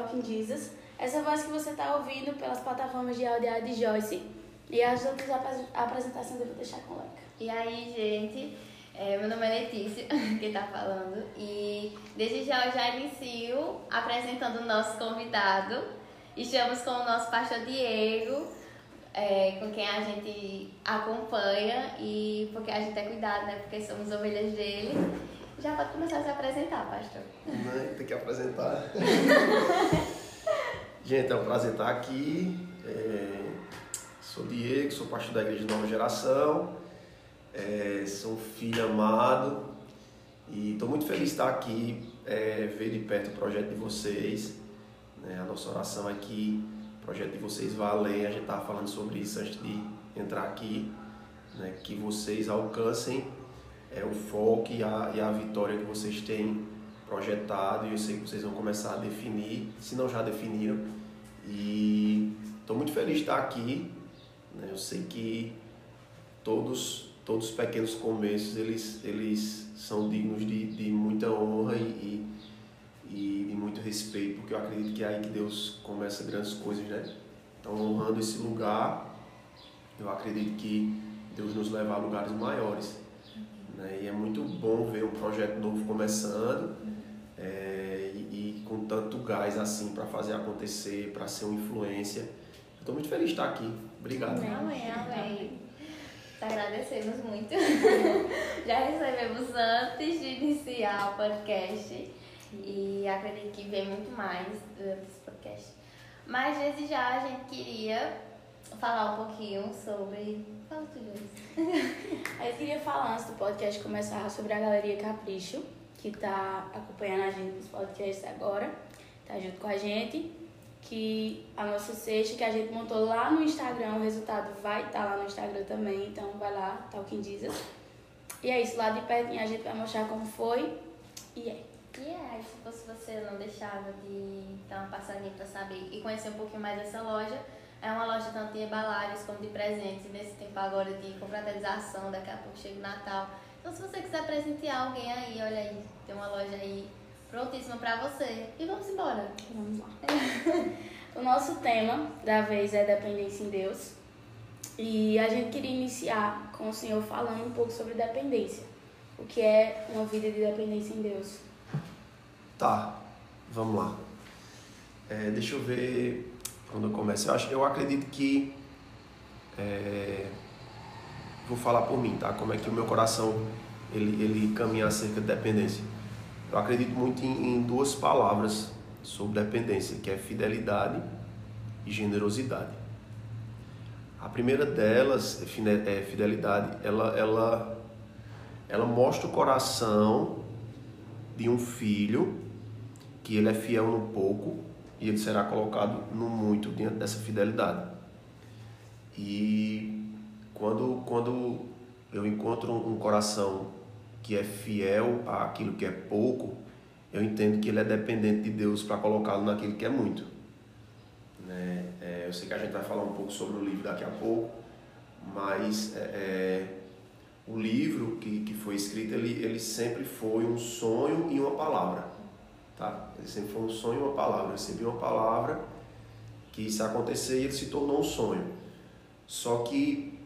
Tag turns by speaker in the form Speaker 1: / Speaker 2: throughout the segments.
Speaker 1: Talking Jesus. Essa voz que você está ouvindo pelas plataformas de áudio de Joyce. E as outras apresentações eu vou deixar com Leca.
Speaker 2: E aí, gente, é, meu nome é Letícia, que tá falando. E desde já eu já inicio apresentando o nosso convidado. Estamos com o nosso pastor Diego, é, com quem a gente acompanha e porque a gente é cuidado, né? Porque somos ovelhas dele. Já pode começar a se apresentar, pastor.
Speaker 3: Não, tem que apresentar. gente, é um prazer estar aqui. É, sou Diego, sou pastor da Igreja de Nova Geração. É, sou filho amado e estou muito feliz de estar aqui, é, ver de perto o projeto de vocês. Né? A nossa oração é que o projeto de vocês vá além. A gente estava falando sobre isso antes de entrar aqui. Né? Que vocês alcancem é, o foco e a, e a vitória que vocês têm projetado. E eu sei que vocês vão começar a definir, se não já definiram. E estou muito feliz de estar aqui. Né? Eu sei que todos todos os pequenos começos eles, eles são dignos de, de muita honra e, e, e, muito respeito, porque eu acredito que é aí que Deus começa grandes coisas, né? Então, honrando esse lugar, eu acredito que Deus nos leva a lugares maiores. Né? E é muito bom ver um projeto novo começando é, e, e, com tanto gás assim para fazer acontecer, para ser uma influência. Estou muito feliz de estar aqui. Obrigado.
Speaker 2: Amém, amém. Agradecemos muito. Já recebemos antes de iniciar o podcast e acredito que vem muito mais durante esse podcast. Mas desde já a gente queria falar um pouquinho sobre. Fala tu,
Speaker 1: Eu queria falar antes do podcast começar sobre a Galeria Capricho, que está acompanhando a gente nos podcasts agora, tá junto com a gente que a nossa cesta que a gente montou lá no Instagram, o resultado vai estar tá lá no Instagram também, então vai lá, Talking Jesus. E é isso, lá de pertinho a gente vai mostrar como foi e é.
Speaker 2: E é, se fosse você não deixava de dar uma passadinha para saber e conhecer um pouquinho mais dessa loja, é uma loja tanto de embalagens como de presentes, nesse tempo agora de confraternização, daqui a pouco chega o Natal. Então se você quiser presentear alguém aí, olha aí, tem uma loja aí prontíssima para você. E vamos embora.
Speaker 1: Vamos lá. o nosso tema da vez é dependência em Deus. E a gente queria iniciar com o Senhor falando um pouco sobre dependência. O que é uma vida de dependência em Deus?
Speaker 3: Tá, vamos lá. É, deixa eu ver quando eu começo. Eu, acho, eu acredito que. É, vou falar por mim, tá? Como é que o meu coração ele, ele caminha acerca de dependência. Eu acredito muito em, em duas palavras sobre dependência, que é fidelidade e generosidade. A primeira delas, é fidelidade, ela, ela, ela mostra o coração de um filho que ele é fiel no pouco e ele será colocado no muito diante dessa fidelidade. E quando, quando eu encontro um coração que é fiel àquilo que é pouco, eu entendo que ele é dependente de Deus para colocá-lo naquilo que é muito. Né? É, eu sei que a gente vai falar um pouco sobre o livro daqui a pouco, mas é, é, o livro que, que foi escrito, ele, ele sempre foi um sonho e uma palavra. Tá? Ele sempre foi um sonho e uma palavra. Eu recebi uma palavra que isso acontecer e ele se tornou um sonho. Só que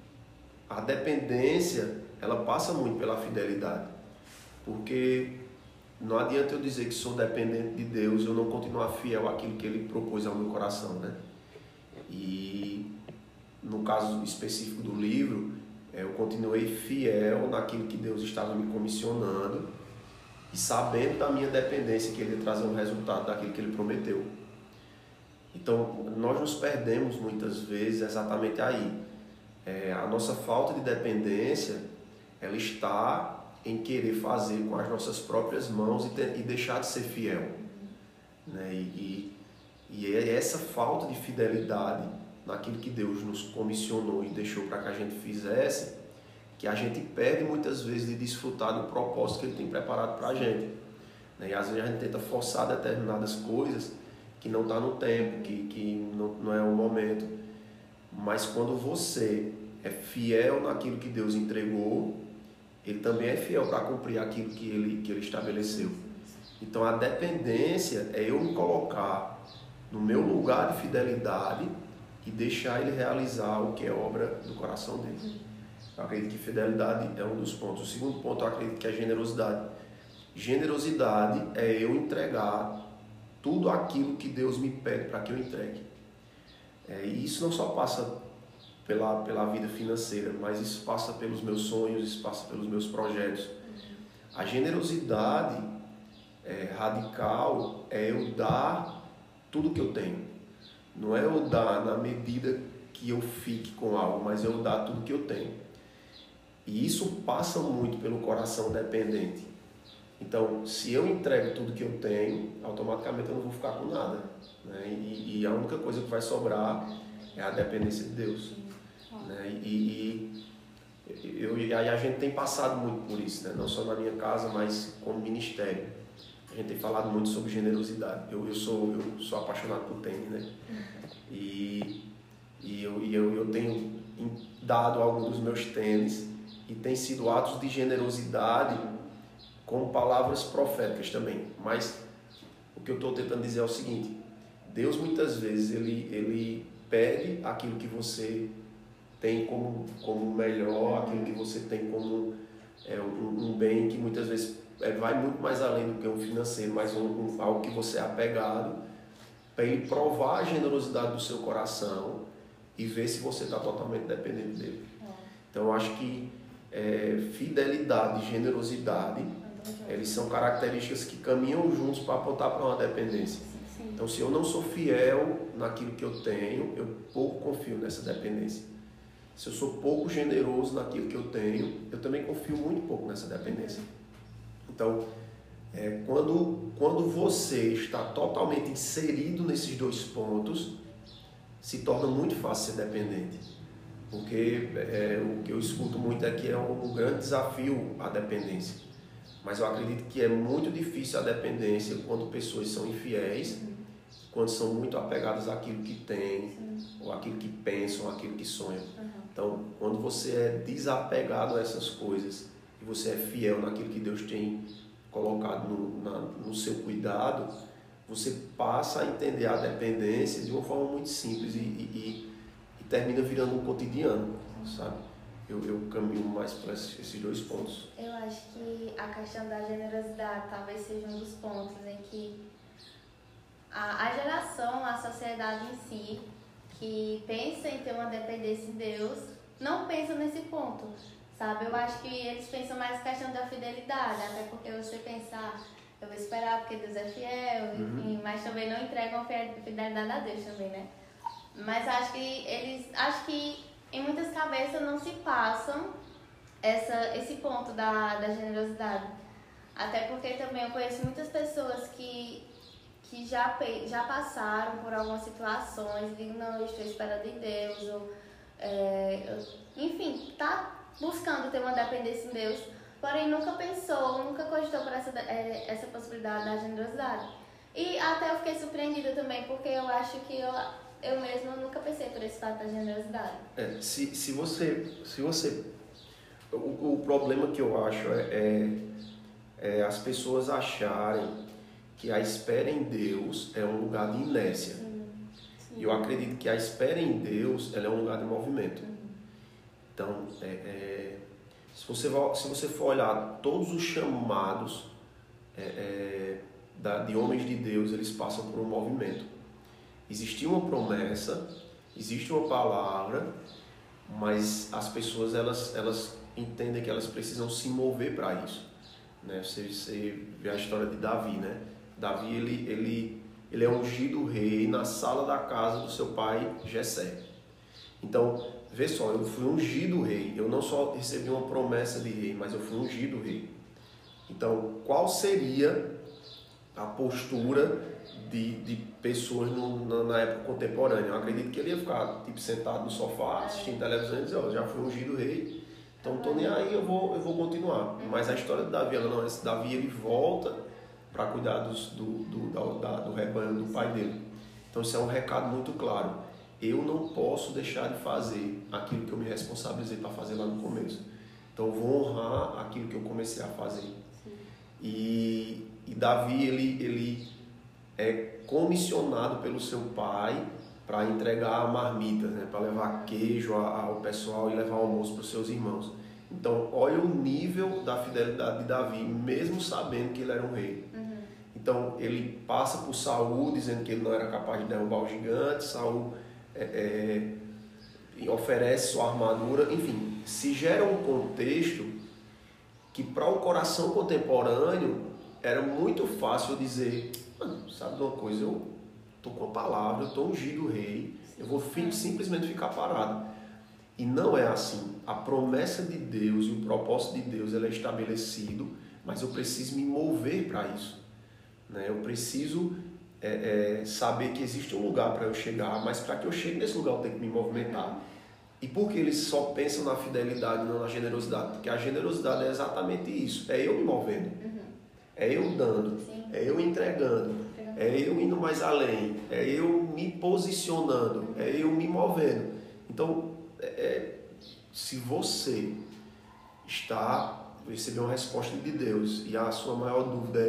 Speaker 3: a dependência ela passa muito pela fidelidade. Porque não adianta eu dizer que sou dependente de Deus eu não continuar fiel àquilo que Ele propôs ao meu coração, né? E no caso específico do livro, é, eu continuei fiel naquilo que Deus estava me comissionando e sabendo da minha dependência que Ele ia trazer um resultado daquilo que Ele prometeu. Então, nós nos perdemos muitas vezes exatamente aí. É, a nossa falta de dependência ela está em querer fazer com as nossas próprias mãos e, ter, e deixar de ser fiel. Né? E, e, e é essa falta de fidelidade naquilo que Deus nos comissionou e deixou para que a gente fizesse, que a gente perde muitas vezes de desfrutar do propósito que Ele tem preparado para a gente. Né? E às vezes a gente tenta forçar determinadas coisas que não está no tempo, que, que não, não é o momento. Mas quando você é fiel naquilo que Deus entregou, ele também é fiel para cumprir aquilo que ele, que ele estabeleceu. Então a dependência é eu me colocar no meu lugar de fidelidade e deixar ele realizar o que é obra do coração dele. Eu acredito que fidelidade é um dos pontos. O segundo ponto eu acredito que é generosidade. Generosidade é eu entregar tudo aquilo que Deus me pede para que eu entregue. É, e isso não só passa pela, pela vida financeira, mas isso passa pelos meus sonhos, isso passa pelos meus projetos. A generosidade é, radical é eu dar tudo que eu tenho. Não é eu dar na medida que eu fique com algo, mas eu dar tudo que eu tenho. E isso passa muito pelo coração dependente. Então, se eu entrego tudo que eu tenho, automaticamente eu não vou ficar com nada. Né? E, e a única coisa que vai sobrar é a dependência de Deus. Né? E, e eu, e aí a gente tem passado muito por isso, né? não só na minha casa, mas como ministério. A gente tem falado muito sobre generosidade. Eu, eu, sou, eu sou apaixonado por tênis, né? E, e, eu, e eu, eu tenho dado alguns dos meus tênis e tem sido atos de generosidade com palavras proféticas também. Mas o que eu estou tentando dizer é o seguinte: Deus muitas vezes ele, ele pede aquilo que você tem como, como melhor, aquilo que você tem como é, um, um bem que muitas vezes é, vai muito mais além do que um financeiro, mas um, um, algo que você é apegado, para ele provar a generosidade do seu coração e ver se você está totalmente dependente dele. É. Então eu acho que é, fidelidade e generosidade, eles são características que caminham juntos para apontar para uma dependência. Então se eu não sou fiel naquilo que eu tenho, eu pouco confio nessa dependência. Se eu sou pouco generoso naquilo que eu tenho, eu também confio muito pouco nessa dependência. Então, é, quando, quando você está totalmente inserido nesses dois pontos, se torna muito fácil ser dependente. Porque é, o que eu escuto muito aqui é um, um grande desafio a dependência. Mas eu acredito que é muito difícil a dependência quando pessoas são infiéis, quando são muito apegadas àquilo que têm, ou àquilo que pensam, àquilo que sonham. Então, quando você é desapegado a essas coisas e você é fiel naquilo que Deus tem colocado no, na, no seu cuidado, você passa a entender a dependência de uma forma muito simples e, e, e termina virando um cotidiano, sabe? Eu, eu caminho mais para esses dois pontos.
Speaker 2: Eu acho que a questão da generosidade talvez seja um dos pontos em que a, a geração, a sociedade em si, que pensa em ter uma dependência de Deus, não pensa nesse ponto, sabe? Eu acho que eles pensam mais questão da fidelidade, até porque você pensar, eu vou esperar porque Deus é fiel, uhum. enfim, mas também não entregam fidelidade a Deus também, né? Mas acho que eles, acho que em muitas cabeças não se passam essa, esse ponto da, da generosidade. Até porque também eu conheço muitas pessoas que que já, já passaram por algumas situações e digam, não, eu estou esperando em Deus, ou, é, enfim, tá buscando ter uma dependência em Deus, porém nunca pensou, nunca cogitou por essa, é, essa possibilidade da generosidade. E até eu fiquei surpreendida também, porque eu acho que eu, eu mesma nunca pensei por esse fato da generosidade.
Speaker 3: É, se, se você. Se você o, o problema que eu acho é, é, é as pessoas acharem que a espera em Deus é um lugar de inércia. E eu acredito que a espera em Deus ela é um lugar de movimento. Então, é, é, se, você, se você for olhar todos os chamados é, é, da, de homens de Deus, eles passam por um movimento. Existia uma promessa, existe uma palavra, mas as pessoas elas, elas entendem que elas precisam se mover para isso. Né? Você, você vê a história de Davi, né? Davi ele, ele, ele é ungido rei na sala da casa do seu pai Jessé. Então, vê só, eu fui ungido rei. Eu não só recebi uma promessa de rei, mas eu fui ungido rei. Então, qual seria a postura de, de pessoas no, na, na, época contemporânea? Eu acredito que ele ia ficar tipo, sentado no sofá, assistindo televisão e dizer, oh, já fui ungido rei, então não estou nem aí, eu vou, eu vou continuar. Mas a história de Davi, ela não, esse Davi ele volta para cuidar dos, do, do, da, do rebanho do pai dele. Então isso é um recado muito claro. Eu não posso deixar de fazer aquilo que eu me responsabilizei para fazer lá no começo. Então eu vou honrar aquilo que eu comecei a fazer. E, e Davi, ele, ele é comissionado pelo seu pai para entregar marmitas, né? para levar queijo ao pessoal e levar almoço para os seus irmãos. Então, olha o nível da fidelidade de Davi, mesmo sabendo que ele era um rei. Uhum. Então, ele passa por Saul dizendo que ele não era capaz de derrubar o gigante. Saul é, é, oferece sua armadura. Enfim, se gera um contexto que para o coração contemporâneo era muito fácil dizer, sabe de uma coisa, eu estou com a palavra, eu estou ungido rei, eu vou simplesmente ficar parado. E não é assim. A promessa de Deus e o propósito de Deus ela é estabelecido, mas eu preciso me mover para isso. Né? Eu preciso é, é, saber que existe um lugar para eu chegar, mas para que eu chegue nesse lugar eu tenho que me movimentar. E por que eles só pensam na fidelidade, não na generosidade? Porque a generosidade é exatamente isso: é eu me movendo, uhum. é eu dando, Sim. é eu entregando, é eu indo mais além, é eu me posicionando, é eu me movendo. Então, é, é, se você está receber uma resposta de Deus e a sua maior dúvida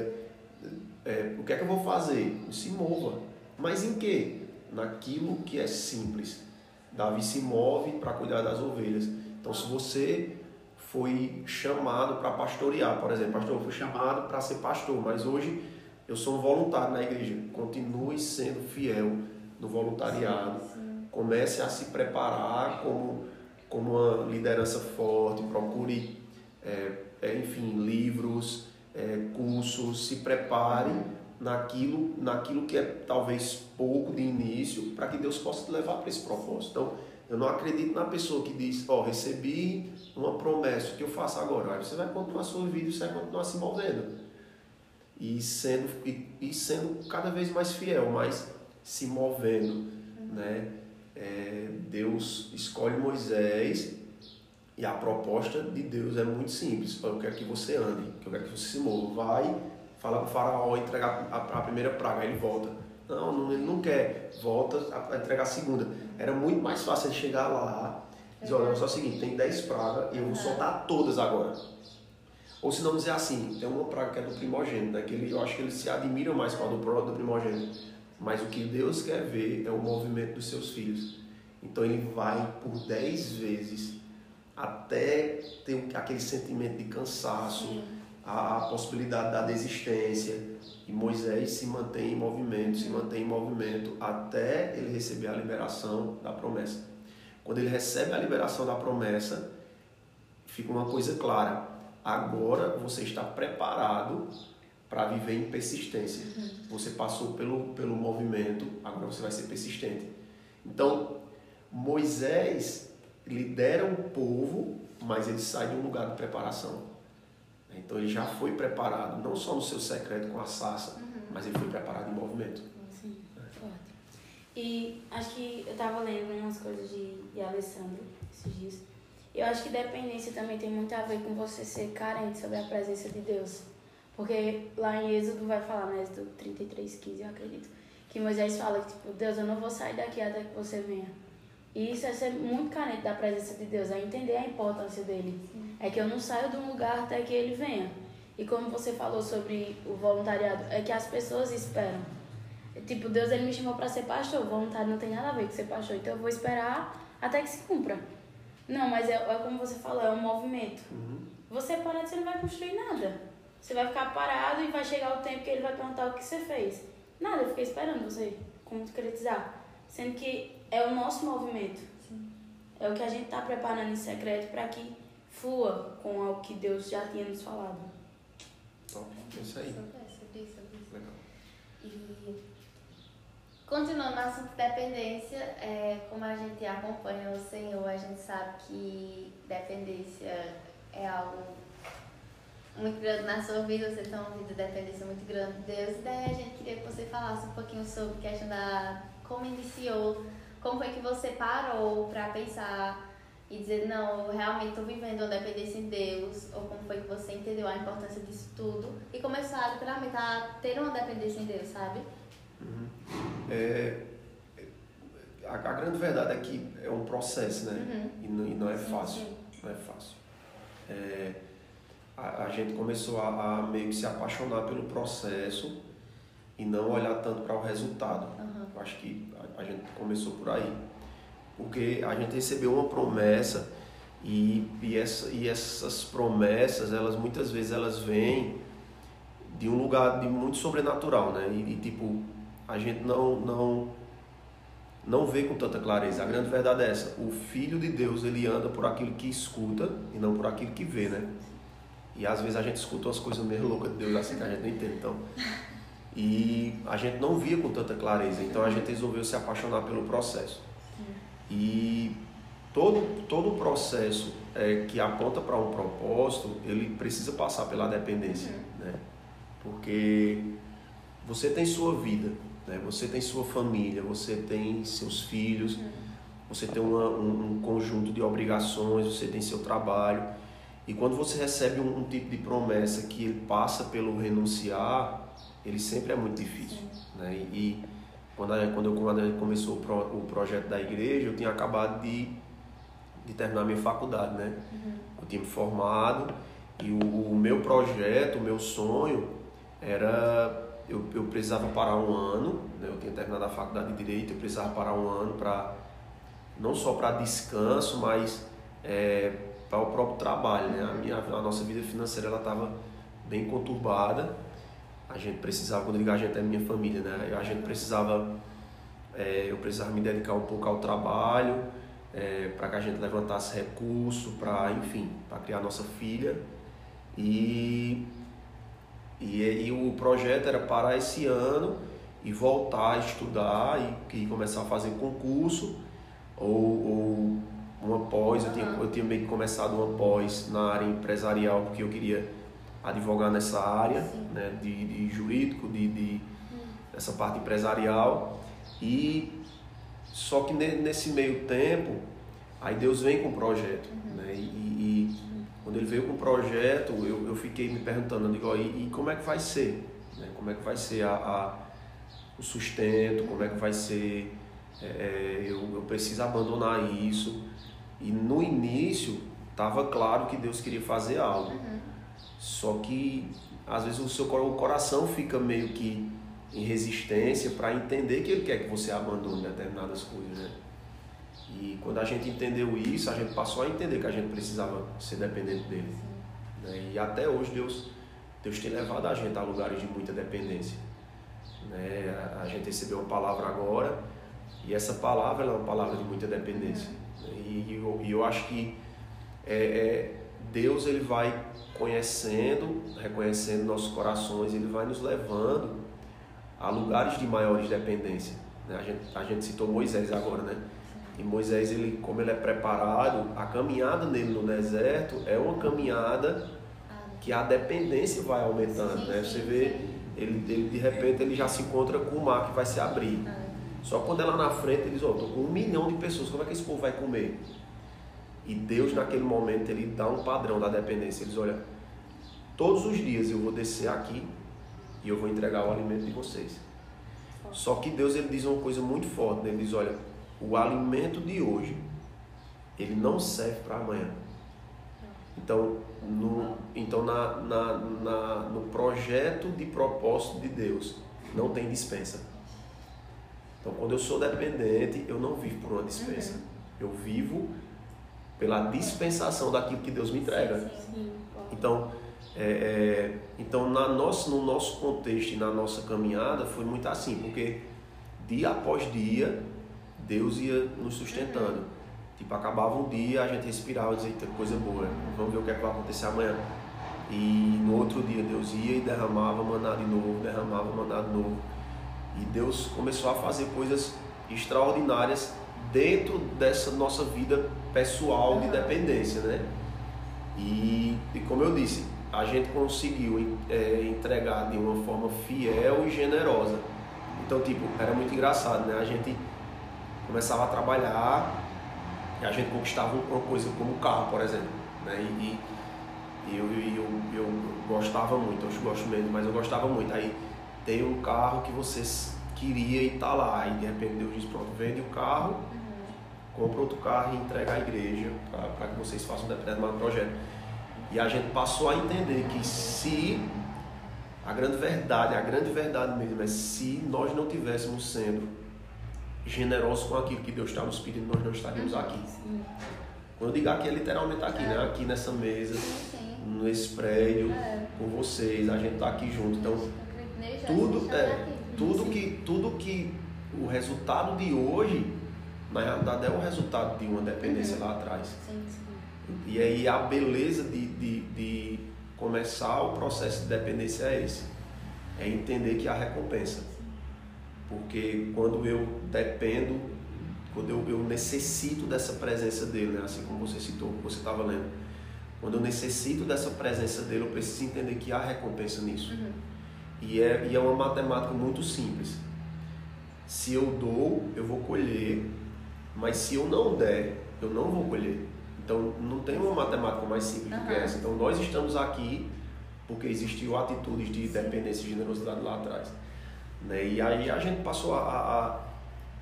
Speaker 3: é, é o que é que eu vou fazer? Se mova. Mas em que? Naquilo que é simples. Davi se move para cuidar das ovelhas. Então, se você foi chamado para pastorear, por exemplo, pastor, eu fui chamado para ser pastor, mas hoje eu sou um voluntário na igreja. Continue sendo fiel no voluntariado. Sim, sim comece a se preparar como, como uma liderança forte, procure, é, é, enfim, livros, é, cursos, se prepare naquilo, naquilo que é talvez pouco de início, para que Deus possa te levar para esse propósito. Então, eu não acredito na pessoa que diz, ó, oh, recebi uma promessa, o que eu faço agora? Aí você vai continuar sua vida, você vai continuar se movendo. E sendo, e, e sendo cada vez mais fiel, mas se movendo, né? é, Deus escolhe Moisés e a proposta de Deus é muito simples. Eu quero que você ande, eu quero que você se mova. Vai, fala com o faraó, entregar a, a primeira praga, ele volta. Não, não, ele não quer, volta a entregar a segunda. Era muito mais fácil ele chegar lá e dizer, olha, só é o seguinte, tem 10 pragas e eu vou soltar todas agora. Ou se não dizer assim, tem uma praga que é do primogênito, né? que ele, eu acho que ele se admira mais com a do, do primogênito. Mas o que Deus quer ver é o movimento dos seus filhos. Então ele vai por dez vezes até ter aquele sentimento de cansaço, a, a, possibilidade da desistência. E Moisés se mantém em movimento, se mantém em movimento até ele receber a liberação da promessa. Quando ele recebe a liberação da promessa, fica uma coisa clara: agora você está preparado para viver em persistência. Uhum. Você passou pelo, pelo movimento, agora você vai ser persistente. Então, Moisés lidera um povo, mas ele sai de um lugar de preparação. Então, ele já foi preparado, não só no seu secreto com a sassa, uhum. mas ele foi preparado em movimento.
Speaker 1: Sim, é. E acho que eu estava lendo umas coisas de, de Alessandro esses dias. Eu acho que dependência também tem muito a ver com você ser carente sobre a presença de Deus. Porque lá em Êxodo vai falar, né, Êxodo 33, 15, eu acredito, que Moisés fala que, tipo, Deus, eu não vou sair daqui até que você venha. E isso é ser muito carente da presença de Deus, é entender a importância dele. Sim. É que eu não saio de um lugar até que ele venha. E como você falou sobre o voluntariado, é que as pessoas esperam. Tipo, Deus ele me chamou para ser pastor, voluntário não tem nada a ver com ser pastor, então eu vou esperar até que se cumpra. Não, mas é, é como você falou, é um movimento. Uhum. Você parado, você não vai construir nada. Você vai ficar parado e vai chegar o tempo que ele vai perguntar o que você fez. Nada, eu fiquei esperando você concretizar. Sendo que é o nosso movimento. Sim. É o que a gente está preparando em secreto para que flua com o que Deus já tinha nos falado.
Speaker 3: Top, é isso aí.
Speaker 2: Sobre isso, sobre isso. Legal. E continuando na assunto dependência, é, como a gente acompanha o Senhor, a gente sabe que dependência é algo muito grande na sua vida, você tem uma vida de dependência muito grande de Deus. E daí a gente queria que você falasse um pouquinho sobre a questão da como iniciou, como foi que você parou para pensar e dizer, não, eu realmente estou vivendo uma dependência em Deus, ou como foi que você entendeu a importância disso tudo e começou literalmente a ter uma dependência em Deus, sabe?
Speaker 3: Uhum. É, a, a, grande verdade é que é um processo, né? Uhum. E, não, e, não, é fácil. Sim, sim. Não é fácil. É, a, a gente começou a, a, meio que se apaixonar pelo processo e não olhar tanto para o resultado.
Speaker 2: Uhum.
Speaker 3: Eu acho que a, a gente começou por aí. Porque a gente recebeu uma promessa e, e, essa, e essas promessas, elas muitas vezes elas vêm de um lugar de muito sobrenatural, né? E, e, tipo, a gente não, não, não vê com tanta clareza. A grande verdade é essa. O Filho de Deus, ele anda por aquilo que escuta e não por aquilo que vê, né? E às vezes a gente escuta umas coisas meio loucas de Deus assim que a gente não entende. Então, e a gente não via com tanta clareza. Então a gente resolveu se apaixonar pelo processo. E todo, todo o processo é, que aponta para um propósito, ele precisa passar pela dependência. Né? Porque você tem sua vida, né? você tem sua família, você tem seus filhos, você tem uma, um, um conjunto de obrigações, você tem seu trabalho. E quando você recebe um, um, tipo de promessa que ele passa pelo renunciar, ele sempre é muito difícil. Né? E, quando, a, quando, eu, quando começou o, pro, o projeto da igreja, eu tinha acabado de, de terminar minha faculdade. Né?
Speaker 2: Uhum.
Speaker 3: Eu tinha me formado e o, o meu projeto, o meu sonho era eu, eu precisava parar um ano, né? eu tinha terminado a faculdade de direito, eu precisava parar um ano para não só para descanso, mas é, para o próprio trabalho, né? A minha a nossa vida financeira estava bem conturbada. A gente precisava, quando digo a gente é minha família, né? A gente precisava é, eu precisava me dedicar um pouco ao trabalho, é, para que a gente levantasse recurso, para, enfim, para criar nossa filha. E e, e o projeto era parar esse ano e voltar a estudar e, e começar a fazer concurso ou, ou uma pós. Eu tinha, eu tinha meio que começado uma pós na área empresarial porque eu queria advogar nessa área né, de, de jurídico, de, de essa parte empresarial. E só que nesse meio tempo, aí Deus vem com o projeto. Né, e, e quando ele veio com o projeto, eu, eu fiquei me perguntando, eu digo, e, e como é que vai ser? Né? Como é que vai ser a, a, o sustento? Como é que vai ser? É, é eu, eu preciso abandonar isso. E no início, estava claro que Deus queria fazer algo.
Speaker 2: Uhum.
Speaker 3: Só que, às vezes, o seu o coração fica meio que em resistência para entender que Ele quer que você abandone determinadas coisas, né? E quando a gente entendeu isso, a gente passou a entender que a gente precisava ser dependente dele. Né? E até hoje Deus, Deus tem levado a gente a lugares de muita dependência. Né? A gente recebeu uma palavra agora e essa palavra é uma palavra de muita dependência. E, e, eu, e eu acho que é, é, Deus ele vai conhecendo, reconhecendo nossos corações, ele vai nos levando a lugares de maiores dependência. Né? A, gente, a gente citou Moisés agora, né? E Moisés, ele, como ele é preparado, a caminhada nele no deserto é uma caminhada que a dependência vai aumentando,
Speaker 2: sim,
Speaker 3: né? Você vê, ele, ele, de repente ele já se encontra com o mar que vai se abrir.
Speaker 2: Ah.
Speaker 3: Só quando é lá na frente ele diz, ó, oh, tô com um milhão de pessoas, como é que esse povo vai comer? E Deus naquele momento ele dá um padrão da dependência. Ele diz, olha, todos os dias eu vou descer aqui e eu vou entregar o alimento de vocês. Só que Deus ele diz uma coisa muito forte, né? ele diz, olha, o alimento de hoje, ele não serve para amanhã. Então, no, então na, na, na, no projeto de propósito de Deus, não tem dispensa. Então, quando eu sou dependente, eu não vivo por uma dispensa.
Speaker 2: Uhum.
Speaker 3: Eu vivo pela dispensação daquilo que Deus me entrega. Então, é, é, então na nosso, no nosso contexto e na nossa caminhada foi muito assim, porque dia após dia Deus ia nos sustentando. Tipo, acabava um dia, a gente respirava e dizia, coisa boa, vamos ver o que, é que vai acontecer amanhã. E no outro dia Deus ia e derramava maná de novo, derramava maná de novo. E Deus começou a fazer coisas extraordinárias dentro dessa nossa vida pessoal de dependência, né? E, e como eu disse, a gente conseguiu é, entregar de uma forma fiel e generosa. Então, tipo, era muito engraçado, né? A gente começava a trabalhar e a gente conquistava uma coisa como o carro, por exemplo. Né? E, e eu, eu, eu, gostava muito, eu gosto mesmo, mas eu gostava muito. Aí tem um carro que você queria e tá lá, e de repente Deus diz, pronto, vende o carro, uhum. compra outro carro e entrega à igreja para que vocês façam um determinado projeto. E a gente passou a entender que se A grande verdade, a grande verdade mesmo é se nós não tivéssemos sendo generosos com aquilo que Deus está nos pedindo, nós não estaríamos
Speaker 2: Uhum.
Speaker 3: aqui. Quando eu digo aqui, é literalmente aqui,
Speaker 2: É.
Speaker 3: né? Aqui nessa mesa,
Speaker 2: Sim,
Speaker 3: nesse prédio,
Speaker 2: É.
Speaker 3: com vocês, a gente tá aqui junto. Então, tudo,
Speaker 2: está
Speaker 3: é, tudo que, tudo que o resultado de hoje, na realidade, é o resultado de uma dependência lá atrás.
Speaker 2: Sim.
Speaker 3: E aí a beleza de, de, de começar o processo de dependência é esse. É entender que há recompensa. Porque quando eu dependo, quando eu, eu necessito dessa presença dele, né? assim como você citou, você estava lendo. Quando eu necessito dessa presença dele, eu preciso entender que há recompensa nisso.
Speaker 2: Uhum.
Speaker 3: E é, e é uma matemática muito simples. Se eu dou, eu vou colher, mas se eu não der, eu não vou colher. Então não tem uma matemática mais simples do que essa. Então nós estamos aqui porque existiu atitudes de dependência e generosidade lá atrás. Né? E aí a gente passou a, a, a,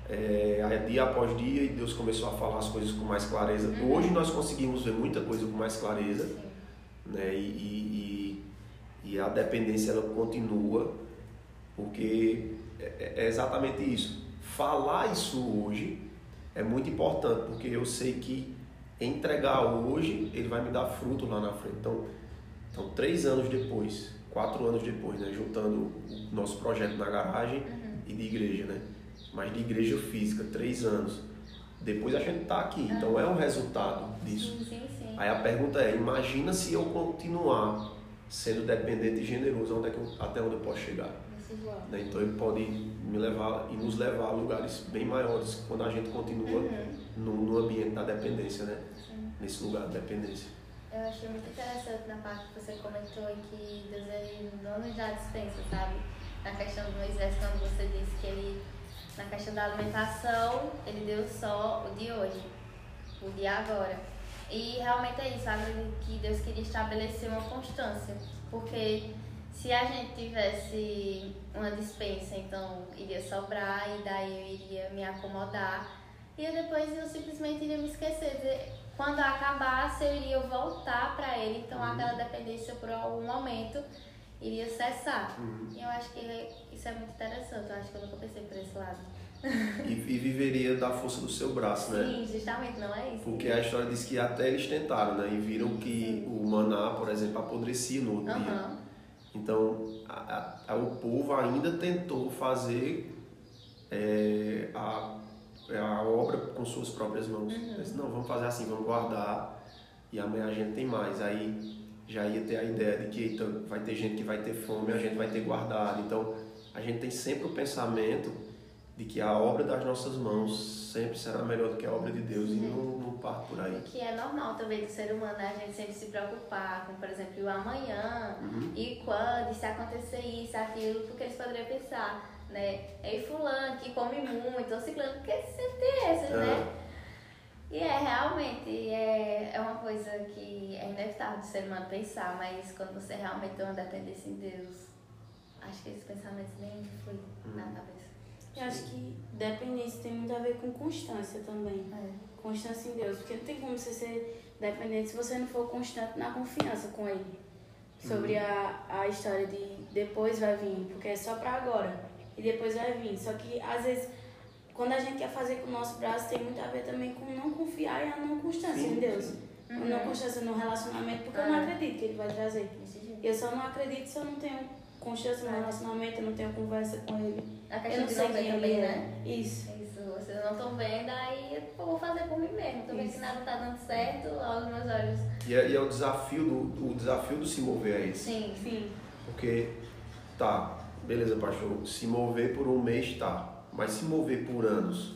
Speaker 3: é, a dia após dia e Deus começou a falar as coisas com mais clareza.
Speaker 2: Uhum.
Speaker 3: Hoje nós conseguimos ver muita coisa com mais clareza
Speaker 2: Sim.
Speaker 3: né? E, e, e, a dependência ela continua porque é, é exatamente isso. Falar isso hoje é muito importante porque eu sei que entregar hoje ele vai me dar fruto lá na frente. Então, então três anos depois, quatro anos depois, né? Juntando o nosso projeto na garagem
Speaker 2: Uhum.
Speaker 3: e de igreja, né? Mas de igreja física, três anos. Depois a gente tá aqui. Então é um resultado disso.
Speaker 2: Sim, sim, sim.
Speaker 3: Aí a pergunta é, imagina se eu continuar sendo dependente e generoso, onde é eu- até onde eu posso chegar? Né? Então ele pode me levar e nos levar a lugares bem maiores quando a gente continua
Speaker 2: Uhum.
Speaker 3: no, no ambiente da dependência, né? Nesse lugar de dependência.
Speaker 2: Eu achei muito interessante na parte que você comentou em que Deus ele não nos dá dispensa, sabe? Na questão do Moisés, quando você disse que ele, na questão da alimentação, ele deu só o de hoje, o de agora. E realmente é isso, sabe? Que Deus queria estabelecer uma constância. Porque se a gente tivesse uma dispensa, então iria sobrar e daí eu iria me acomodar. E depois eu simplesmente iria me esquecer. de- Quando acabasse, eu iria voltar para ele. Então aquela dependência por algum momento iria cessar. E eu acho que isso é muito interessante. Eu acho que eu nunca pensei por esse lado.
Speaker 3: E, e viveria da força do seu braço, né?
Speaker 2: Sim, justamente, não é isso?
Speaker 3: Porque a história diz que até eles tentaram, né? E viram que o maná, por exemplo, apodrecia no outro dia.
Speaker 2: Aham.
Speaker 3: Então, a- a- o povo ainda tentou fazer é, a, a obra com suas próprias mãos.
Speaker 2: Uhum.
Speaker 3: Disse, não, vamos fazer assim, vamos guardar e amanhã a gente tem mais. Aí já ia ter a ideia de que eita, vai ter gente que vai ter fome, a gente vai ter guardado. Então, a gente tem sempre o pensamento de que a obra das nossas mãos sempre será melhor do que a obra de Deus e não, não parte por aí.
Speaker 2: Que é normal também do ser humano, né? A gente sempre se preocupar com, por exemplo, o amanhã,
Speaker 3: Uhum.
Speaker 2: e quando, e se acontecer isso, aquilo, porque eles poderiam pensar, né? É fulano que come muito, ou ciclano, porque sempre tem esses,
Speaker 3: É.
Speaker 2: né? E é realmente, é, é uma coisa que é inevitável do ser humano pensar, mas quando você realmente tem uma dependência em Deus, acho que esses pensamentos nem fluem na cabeça.
Speaker 1: Eu acho que dependência tem muito a ver com constância também. Constância em Deus. Porque não tem como você ser dependente se você não for constante na confiança com Ele. Sobre a, a história de depois vai vir, porque é só pra agora. E depois vai vir. Só que às vezes, quando a gente quer fazer com o nosso braço, tem muito a ver também com não confiar e a não constância
Speaker 3: Sim,
Speaker 1: em Deus.
Speaker 3: sim.
Speaker 1: A não constância no relacionamento, porque eu não
Speaker 2: É.
Speaker 1: acredito que Ele vai trazer. Eu só não acredito se eu não tenho constância no
Speaker 2: É.
Speaker 1: relacionamento, eu não tenho conversa com Ele.
Speaker 2: A
Speaker 1: Eu
Speaker 2: questão
Speaker 1: não
Speaker 2: de
Speaker 1: sei
Speaker 2: não
Speaker 1: quem
Speaker 2: também,
Speaker 1: ele
Speaker 2: né?
Speaker 1: é. Isso.
Speaker 2: Isso, vocês não estão vendo, aí eu vou fazer por mim mesmo. Tô vendo que nada tá dando certo aos meus olhos.
Speaker 3: E é, e é o desafio do o desafio do se mover é esse.
Speaker 2: Sim.
Speaker 1: Sim.
Speaker 3: Porque, tá, beleza, pastor, se mover por um mês tá, mas se mover por anos,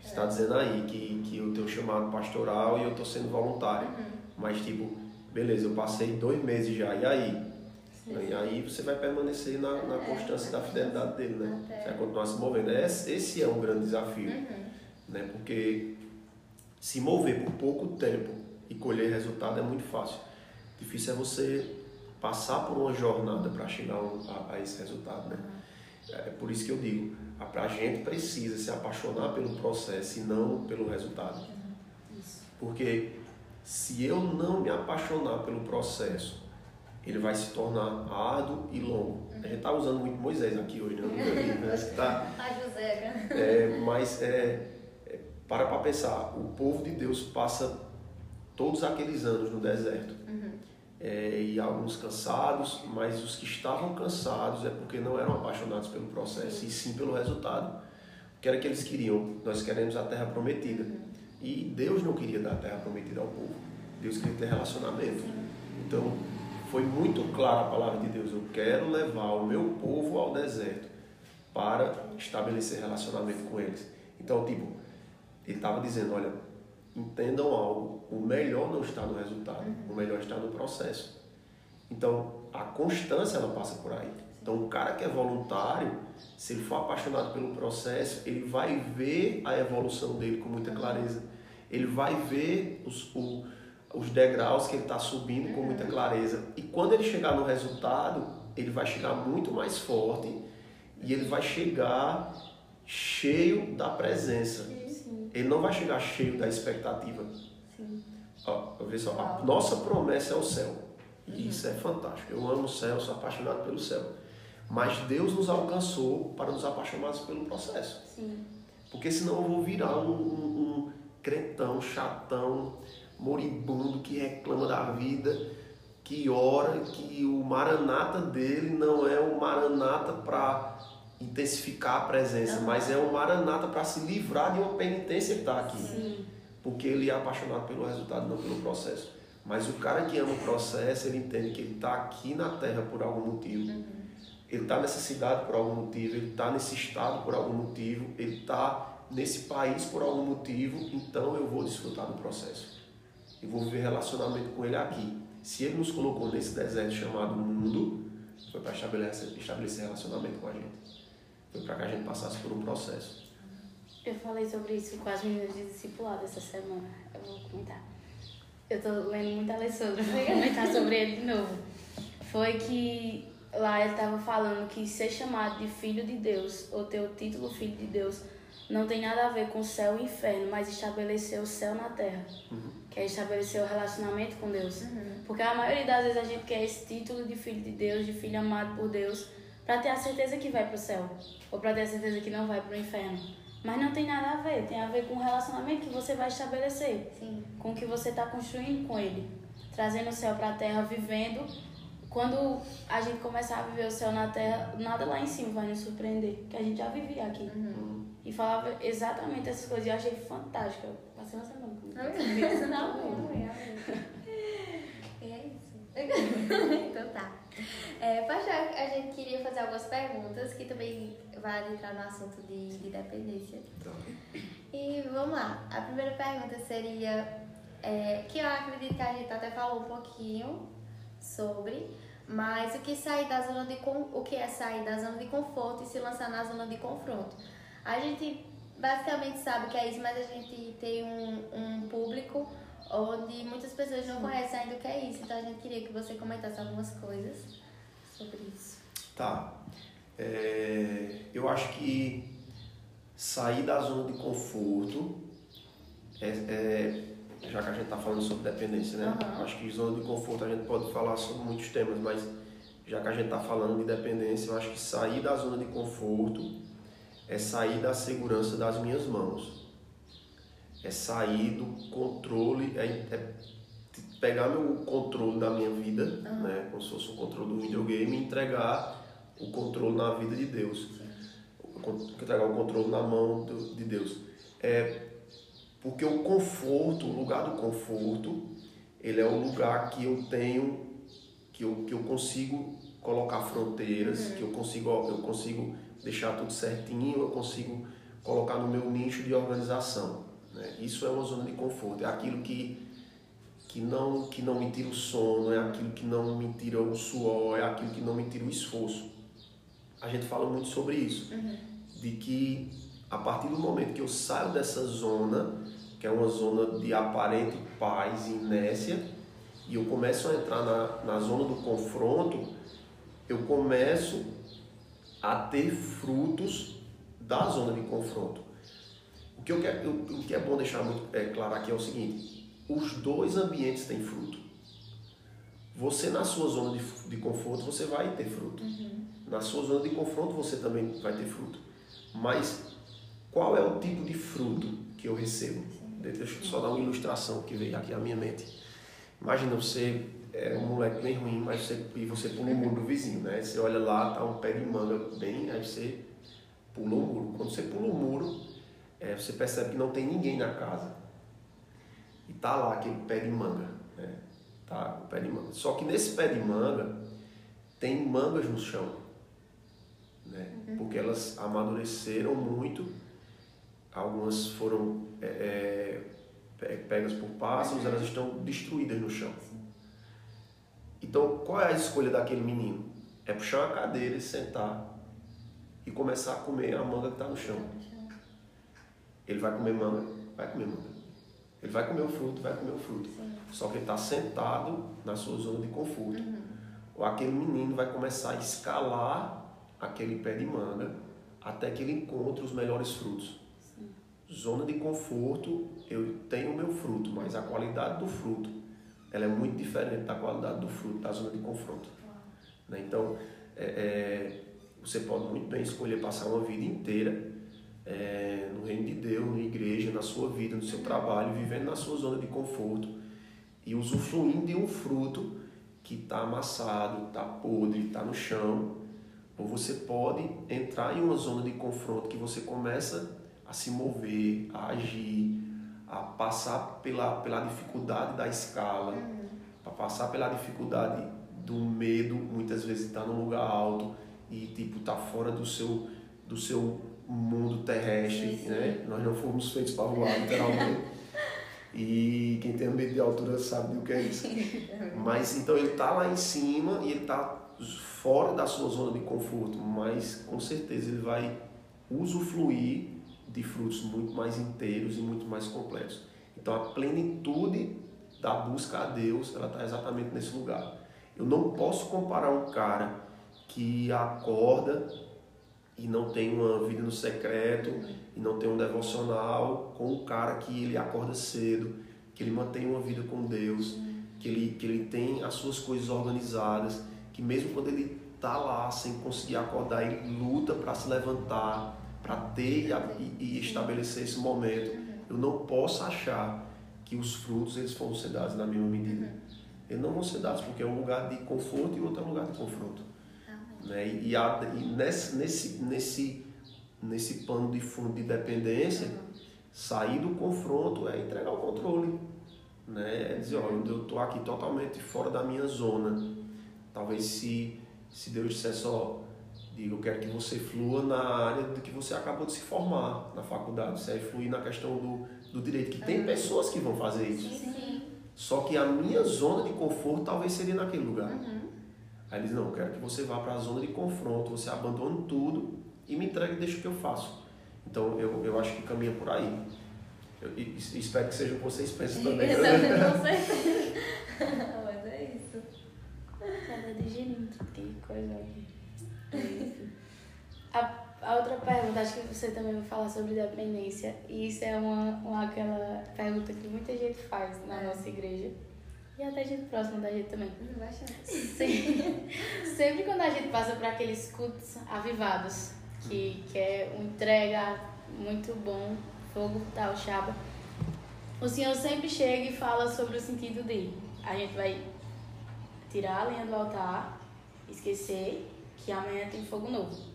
Speaker 3: você está dizendo aí que, que eu tenho chamado pastoral e eu estou sendo voluntário. Mas, tipo, beleza, eu passei dois meses já, e aí? E aí você vai permanecer na, na constância da fidelidade dele, né?
Speaker 2: Até.
Speaker 3: Você vai continuar se movendo. Esse, esse é um grande desafio,
Speaker 2: Uhum.
Speaker 3: né? Porque se mover por pouco tempo e colher resultado é muito fácil. Difícil é você passar por uma jornada para chegar a, a- esse resultado, né? É por isso que eu digo, a, a gente precisa se apaixonar pelo processo e não pelo resultado. Porque se eu não me apaixonar pelo processo ele vai se tornar árduo e longo. A gente está usando muito Moisés aqui hoje, né? Acho que tá,
Speaker 2: José, né?
Speaker 3: é, mas é, é, para para pensar, o povo de Deus passa todos aqueles anos no deserto. É, e alguns cansados, mas os que estavam cansados é porque não eram apaixonados pelo processo, e sim pelo resultado. O que era que eles queriam? Nós queremos a terra prometida. E Deus não queria dar a terra prometida ao povo. Deus queria ter relacionamento. Então, foi muito clara a palavra de Deus. Eu quero levar o meu povo ao deserto para estabelecer relacionamento com eles. Então, tipo, ele estava dizendo, olha, entendam algo, o melhor não está no resultado, o melhor está no processo. Então, a constância ela passa por aí. Então, o cara que é voluntário, se ele for apaixonado pelo processo, ele vai ver a evolução dele com muita clareza. Ele vai ver os, o, os degraus que ele está subindo com muita clareza. E quando ele chegar no resultado, ele vai chegar muito mais forte e ele vai chegar cheio da presença. Ele não vai chegar cheio da expectativa. Ó, só, a nossa promessa é o céu. E isso é fantástico. Eu amo o céu, sou apaixonado pelo céu. Mas Deus nos alcançou para nos apaixonarmos pelo processo.
Speaker 1: Sim.
Speaker 3: Porque senão eu vou virar um, um, um cretão, chatão, moribundo que reclama da vida, que ora, que o maranata dele não é o maranata para intensificar a presença, mas é o maranata para se livrar de uma penitência que está aqui.
Speaker 1: Sim.
Speaker 3: Porque ele é apaixonado pelo resultado, não pelo processo. Mas o cara que ama o processo, ele entende que ele está aqui na terra por algum motivo. Ele está nessa cidade por algum motivo, ele está nesse estado por algum motivo, ele está nesse país por algum motivo, então eu vou desfrutar do processo. Eu vou viver relacionamento com ele aqui. Se ele nos colocou nesse deserto chamado mundo, foi para estabelecer, estabelecer relacionamento com a gente. Foi para que a gente passasse por um processo.
Speaker 1: Eu falei sobre isso com as meninas de discipulado essa semana. Eu vou comentar. Eu tô lendo muito Alessandro, vou comentar sobre ele de novo. Foi que lá ele tava falando que ser chamado de filho de Deus, ou ter o título filho de Deus, não tem nada a ver com céu e inferno, mas estabelecer o céu na terra. Que é estabelecer o relacionamento com Deus. Porque a maioria das vezes a gente quer esse título de filho de Deus, de filho amado por Deus, para ter a certeza que vai pro céu, ou para ter a certeza que não vai pro inferno. Mas não tem nada a ver, tem a ver com o relacionamento que você vai estabelecer,
Speaker 2: Sim.
Speaker 1: com o que você está construindo com ele, trazendo o céu para a terra, vivendo. Quando a gente começar a viver o céu na terra, nada lá em cima vai nos surpreender, que a gente já vivia aqui. E falava exatamente essas coisas, e eu achei fantástico. Eu passei uma semana.
Speaker 2: Não, não, isso. então tá. É, Pastor, a gente queria fazer algumas perguntas que também vai entrar no assunto de, de dependência.
Speaker 3: Então,
Speaker 2: E vamos lá. A primeira pergunta seria, é, que eu acredito que a gente até falou um pouquinho sobre, mas o que sair da zona de o que é sair da zona de conforto e se lançar na zona de confronto. A gente basicamente sabe que é isso, mas a gente tem um, um público onde muitas pessoas não conhecem ainda o que é isso. Então a gente queria que você comentasse algumas coisas sobre isso.
Speaker 3: Tá. É, eu acho que sair da zona de conforto, é, é- já que a gente está falando sobre dependência, né?
Speaker 2: Aham.
Speaker 3: Acho que zona de conforto a gente pode falar sobre muitos temas, mas já que a gente está falando de dependência, eu acho que sair da zona de conforto é sair da segurança das minhas mãos. É sair do controle, é, é pegar meu controle da minha vida, né, como se fosse um controle do videogame, e entregar o controle na vida de Deus. O con- Entregar o controle na mão de Deus. É, porque o conforto, o lugar do conforto, ele é o lugar que eu tenho, que eu, que eu consigo colocar fronteiras, que eu consigo, eu consigo deixar tudo certinho, eu consigo colocar no meu nicho de organização. Né? Isso é uma zona de conforto, é aquilo que que não que não me tira o sono, é aquilo que não me tira o suor, é aquilo que não me tira o esforço. A gente fala muito sobre isso, de que a partir do momento que eu saio dessa zona, que é uma zona de aparente paz e inércia, e eu começo a entrar na, na zona do confronto, eu começo a ter frutos da zona de confronto. O que, eu quero, o que é bom deixar muito é, claro aqui é o seguinte: os dois ambientes têm fruto. Você na sua zona de, de conforto você vai ter fruto.
Speaker 2: Uhum.
Speaker 3: Na sua zona de confronto você também vai ter fruto. Mas qual é o tipo de fruto que eu recebo? Deixa eu só dar uma ilustração que veio aqui à minha mente. Imagina você é um moleque bem ruim, mas você, e você pula o muro do vizinho, né? Você olha lá, tá um pé de manga bem, aí você pula o muro. Quando você pula o muro, é, você percebe que não tem ninguém na casa. E tá lá aquele pé de manga, né? Tá o pé de manga. Só que nesse pé de manga tem mangas no chão, né? Porque elas amadureceram muito. Algumas foram é, é, pe- pegas por pássaros, elas estão destruídas no chão. Então, qual é a escolha daquele menino? É puxar uma cadeira e sentar e começar a comer a manga que está no chão. Ele vai comer manga? Vai comer manga. Ele vai comer o fruto? Vai comer o fruto. Só que ele está sentado na sua zona de conforto. Ou aquele menino vai começar a escalar aquele pé de manga até que ele encontre os melhores frutos. Zona de conforto, eu tenho o meu fruto, mas a qualidade do fruto ela é muito diferente da qualidade do fruto da zona de confronto. Né? Então, é, é, você pode muito bem escolher passar uma vida inteira é, no reino de Deus, na igreja, na sua vida, no seu trabalho, vivendo na sua zona de conforto e usufruindo de um fruto que está amassado, está podre, está no chão. Ou você pode entrar em uma zona de confronto que você começa a se mover, a agir, a passar pela, pela dificuldade da escala, para passar pela dificuldade do medo, muitas vezes estar num lugar alto e tipo tá fora do seu do seu mundo terrestre,
Speaker 2: Sim, sim.
Speaker 3: né? Nós não fomos feitos para voar, literalmente. E quem tem medo de altura sabe do que é isso. Mas então ele tá lá em cima e ele tá fora da sua zona de conforto, mas com certeza ele vai usufruir de frutos muito mais inteiros e muito mais completos. Então a plenitude da busca a Deus, ela está exatamente nesse lugar. Eu não posso comparar um cara que acorda e não tem uma vida no secreto e não tem um devocional com um cara que ele acorda cedo, que ele mantém uma vida com Deus, que ele, que ele tem as suas coisas organizadas, que mesmo quando ele tá lá sem conseguir acordar, ele luta para se levantar, para ter e, e- estabelecer esse momento. Eu não posso achar que os frutos eles vão ser dados na mesma medida. Eles não vão ser dados porque é um lugar de conforto e outro é um lugar de confronto. Né? E, e e nesse, nesse, nesse, nesse pano de fundo de dependência, sair do confronto é entregar o controle. Né? É dizer, olha, eu estou aqui totalmente fora da minha zona. Talvez se, se Deus dissesse, ó, diga, eu quero que você flua na área de que você acabou de se formar na faculdade. Você vai fluir na questão do, do direito, que tem pessoas que vão fazer isso.
Speaker 2: Sim.
Speaker 3: Só que a minha zona de conforto talvez seria naquele lugar.
Speaker 2: Uhum.
Speaker 3: Aí ele diz, não, eu quero que você vá para a zona de confronto, você abandone tudo e me entregue e deixe o que eu faço. Então eu, eu acho que caminha por aí. Eu, e- e espero que seja o que vocês pensam também.
Speaker 2: Com certeza. Mas é isso.
Speaker 1: Cada digerindo, que coisa aí. A, a outra pergunta, acho que você também vai falar sobre dependência. E isso é uma, uma aquela pergunta que muita gente faz na nossa igreja. E até gente próxima da gente também.
Speaker 2: Bastante.
Speaker 1: Sempre, sempre quando a gente passa por aqueles cultos avivados, que, que é uma entrega muito bom, fogo tal, chaba, o Senhor sempre chega e fala sobre o sentido de a gente vai tirar a linha do altar, esquecer que amanhã tem fogo novo.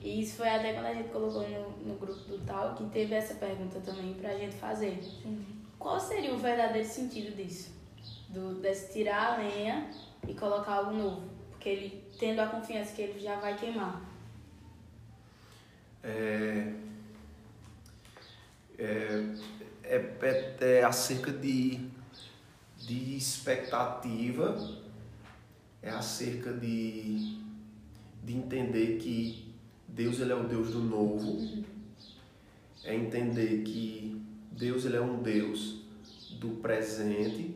Speaker 1: E isso foi até quando a gente colocou no, no grupo do tal, que teve essa pergunta também pra gente fazer. Qual seria o verdadeiro sentido disso? Do, desse tirar a lenha e colocar algo novo. Porque ele, tendo a confiança que ele já vai queimar.
Speaker 3: É, é, é, é, é acerca de, de expectativa, é acerca de, de entender que Deus ele é o Deus do novo, é entender que Deus ele é um Deus do presente,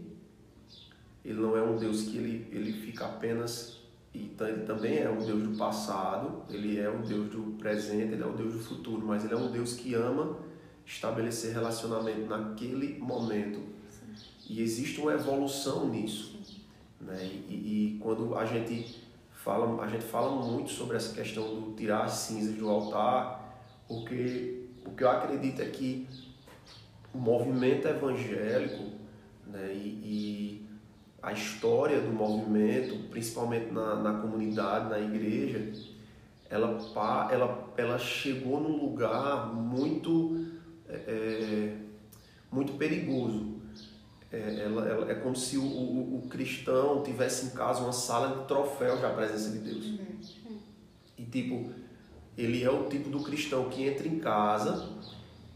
Speaker 3: ele não é um Deus que ele, ele fica apenas e ta- ele também é um Deus do passado, ele é um Deus do presente, ele é um Deus do futuro, mas ele é um Deus que ama estabelecer relacionamento naquele momento. E existe uma evolução nisso. Né? E, e, quando a gente fala, a gente fala muito sobre essa questão do tirar as cinzas do altar, porque o que eu acredito é que o movimento evangélico né, e, e a história do movimento, principalmente na, na comunidade, na igreja, ela, ela, ela chegou num lugar muito, é, é, muito perigoso. É, ela, ela, é como se o, o, o, cristão tivesse em casa uma sala de troféus da presença de Deus. Uhum. E tipo, ele é o tipo do cristão que entra em casa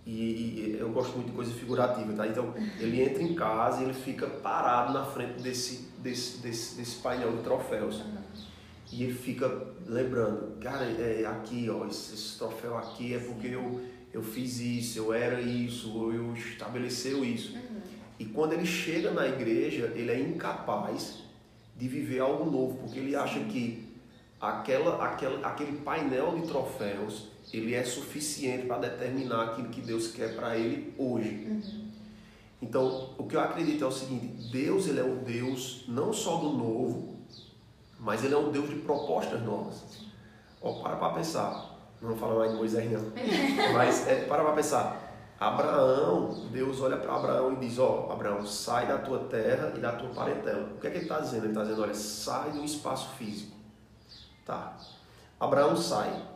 Speaker 3: e, e, eu gosto muito de coisa figurativa, tá? Então ele entra em casa e ele fica parado na frente desse, desse, desse, desse painel de troféus. Uhum. E ele fica lembrando, cara, é aqui, ó, esse, esse, troféu aqui é porque eu, eu fiz isso, eu era isso, eu estabeleceu isso. Uhum. E quando ele chega na igreja, ele é incapaz de viver algo novo, porque ele acha que aquela, aquela, aquele painel de troféus ele é suficiente para determinar aquilo que Deus quer para ele hoje. Uhum. Então, o que eu acredito é o seguinte: Deus ele é o Deus não só do novo, mas ele é um Deus de propostas novas. Ó, para para pensar. Não vou falar mais de Moisés não. mas é, para para pensar. Abraão, Deus olha para Abraão e diz: Ó, Abraão, sai da tua terra e da tua parentela. O que é que ele está dizendo? Ele está dizendo: Olha, sai do espaço físico. Tá. Abraão sai.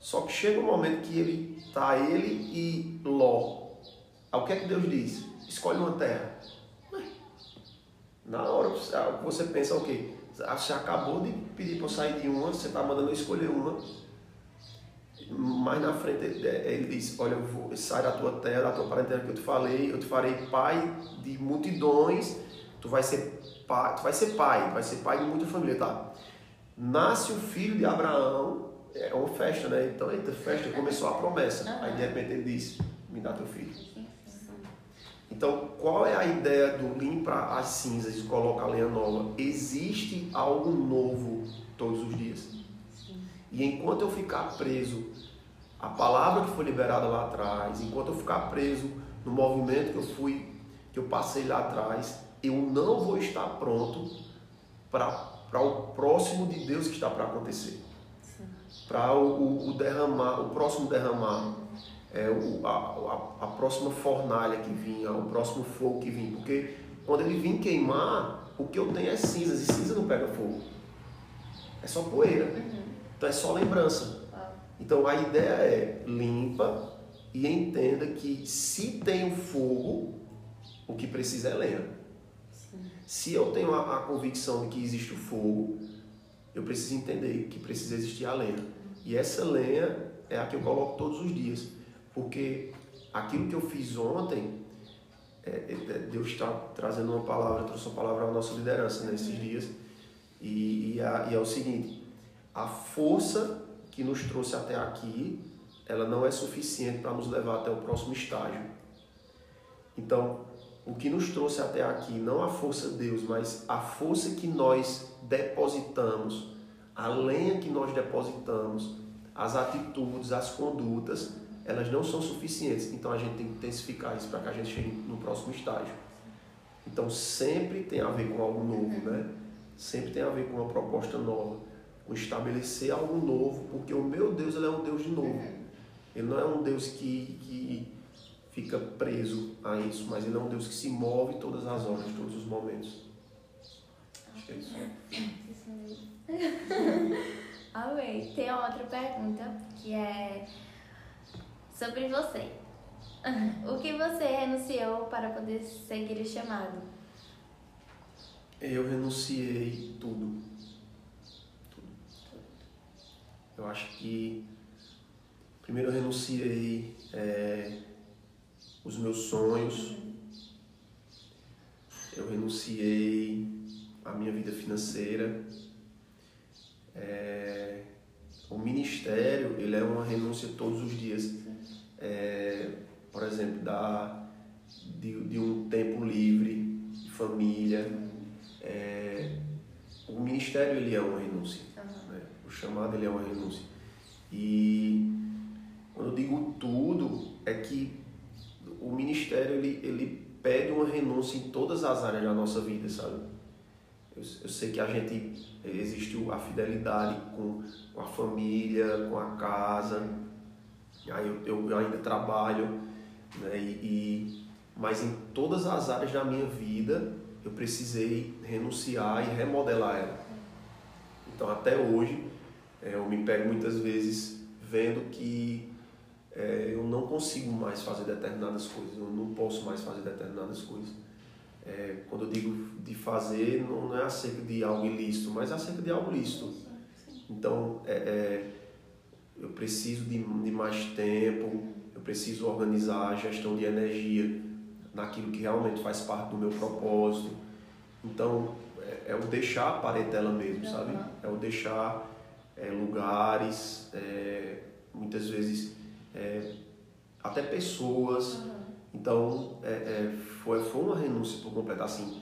Speaker 3: Só que chega um momento que ele tá ele e Ló. O que é que Deus diz? Escolhe uma terra. Na hora você pensa o quê? Você acabou de pedir para eu sair de uma, você está mandando eu escolher uma. Mais na frente ele diz, olha, eu vou, sai da tua terra, da tua parentela que eu te falei, eu te farei pai de multidões, tu vai ser pai, tu vai ser pai, vai ser pai de muita família, tá? Nasce o filho de Abraão, é uma festa, né? Então, eita, festa, começou a promessa. Aí de repente ele disse, me dá teu filho. Então, qual é a ideia do limpa as cinzas e coloca a lenha nova? Existe algo novo todos os dias. E enquanto eu ficar preso à palavra que foi liberada lá atrás, enquanto eu ficar preso no movimento que eu fui, que eu passei lá atrás, eu não vou estar pronto para o próximo de Deus que está para acontecer para o, o, derramar, o próximo derramar, é, o, a, a, a, próxima fornalha que vinha, o próximo fogo que vinha. Porque quando ele vir queimar, o que eu tenho é cinzas, e cinza não pega fogo. É só poeira. Uhum. Então é só lembrança. Então a ideia é limpa e entenda que se tem o fogo, o que precisa é lenha. Sim. Se eu tenho a, a convicção de que existe o fogo, eu preciso entender que precisa existir a lenha. E essa lenha é a que eu coloco todos os dias, porque aquilo que eu fiz ontem, é, é, Deus está trazendo uma palavra, trouxe uma palavra à nossa liderança nesses né, dias, e, e, a, e é o seguinte: a força que nos trouxe até aqui, ela não é suficiente para nos levar até o próximo estágio. Então, o que nos trouxe até aqui, não a força de Deus, mas a força que nós depositamos a lenha que nós depositamos, as atitudes, as condutas, elas não são suficientes. Então a gente tem que intensificar isso para que a gente chegue no próximo estágio. Então sempre tem a ver com algo novo, né? Sempre tem a ver com uma proposta nova, com estabelecer algo novo, porque o meu Deus ele é um Deus de novo. Ele não é um Deus que, que fica preso a isso, mas ele é um Deus que se move todas as horas, todos os momentos. Acho que é isso.
Speaker 2: Amei. Tem outra pergunta que é sobre você. O que você renunciou para poder seguir o chamado?
Speaker 3: Eu renunciei tudo. tudo. Eu acho que primeiro eu renunciei é, os meus sonhos. Eu renunciei a minha vida financeira é, o ministério ele é uma renúncia todos os dias. É, por exemplo, da, de, de, um tempo livre, de família. É, o ministério ele é uma renúncia. Né? O chamado ele é uma renúncia. E quando eu digo tudo, é que o ministério ele, ele pede uma renúncia em todas as áreas da nossa vida, sabe? Eu, eu sei que a gente existe a fidelidade com, com a família, com a casa. Aí eu, eu, ainda trabalho, né? E, e, mas em todas as áreas da minha vida eu precisei renunciar e remodelar ela. Então até hoje é, eu me pego muitas vezes vendo que é, eu não consigo mais fazer determinadas coisas, eu não posso mais fazer determinadas coisas. É, quando eu digo de fazer, não, não, é acerca de algo ilícito, mas é acerca de algo lícito. Então, é, é, eu preciso de, de mais tempo, eu preciso organizar a gestão de energia naquilo que realmente faz parte do meu propósito. Então, é, é o deixar a parentela mesmo, uhum. sabe? É o deixar é, lugares, é, muitas vezes é, até pessoas. Uhum. Então, é, é, foi, foi uma renúncia por completo. Assim,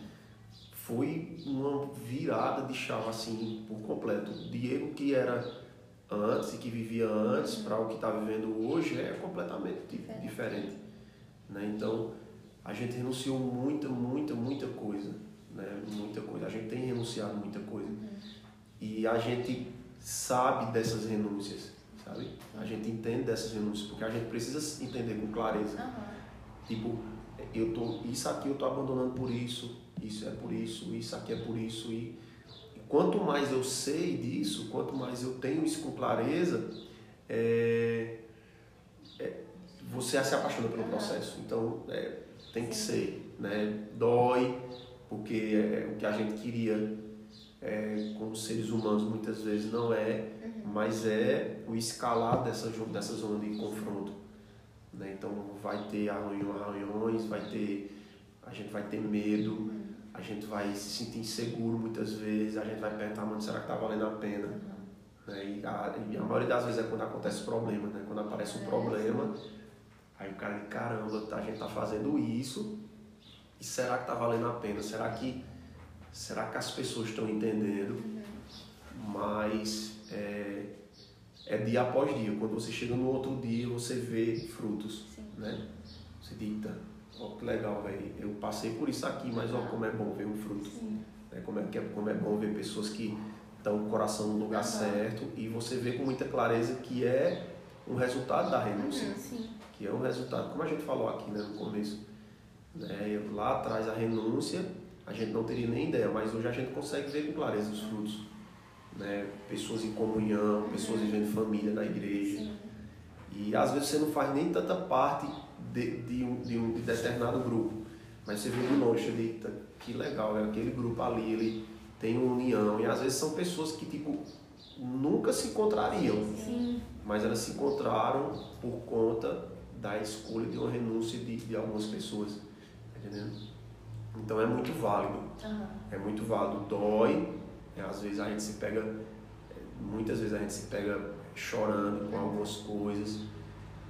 Speaker 3: foi uma virada de chave assim, por completo. O Diego que era antes e que vivia antes uhum. para o que está vivendo hoje é completamente diferente. Né? Então, a gente renunciou muita, muita, muita coisa. Né? Muita coisa. A gente tem renunciado muita coisa. Uhum. E a gente sabe dessas renúncias, sabe? A gente entende dessas renúncias, porque a gente precisa entender com clareza. Uhum. Tipo, eu tô, isso aqui eu tô abandonando por isso, isso é por isso, isso aqui é por isso. E, e quanto mais eu sei disso, quanto mais eu tenho isso com clareza, é, é, você se apaixona pelo processo. Então, é, tem que ser, né? Dói, porque é, o que a gente queria é, como seres humanos muitas vezes não é, uhum. mas é o escalar dessa, dessa zona de confronto. Né? Então vai ter arranhões, vai ter, a gente vai ter medo, a gente vai se sentir inseguro muitas vezes, a gente vai perguntar, mano, será que está valendo a pena? Uhum. Né? E, a, e a maioria das vezes é quando acontece problema, né? quando aparece um é, problema, aí o cara diz, caramba, a gente está fazendo isso, e será que está valendo a pena? Será que será que as pessoas estão entendendo? Uhum. Mas é, é, dia após dia. Quando você chega no outro dia, você vê frutos, Sim. né? Você diz, ó que legal, velho. Eu passei por isso aqui, mas ó como é bom ver um fruto. Né? Como, é, é, como é bom ver pessoas que estão com o coração no lugar uhum. certo e você vê com muita clareza que é um resultado da renúncia. Uhum, que é um resultado, como a gente falou aqui né, no começo. Né? Lá atrás a renúncia a gente não teria nem ideia, mas hoje a gente consegue ver com clareza os frutos. Né? Pessoas em comunhão, pessoas vivendo família na igreja. Sim. E às vezes você não faz nem tanta parte de, de, um, de um determinado grupo, mas você vê de longe, você que legal, é aquele grupo ali, ele tem uma união. E às vezes são pessoas que tipo nunca se encontrariam, Sim. mas elas se encontraram por conta da escolha de uma renúncia de, de algumas pessoas. Tá entendendo? Então é muito válido. Uhum. É muito válido. Dói. É, às vezes a gente se pega. Muitas vezes a gente se pega chorando com algumas coisas,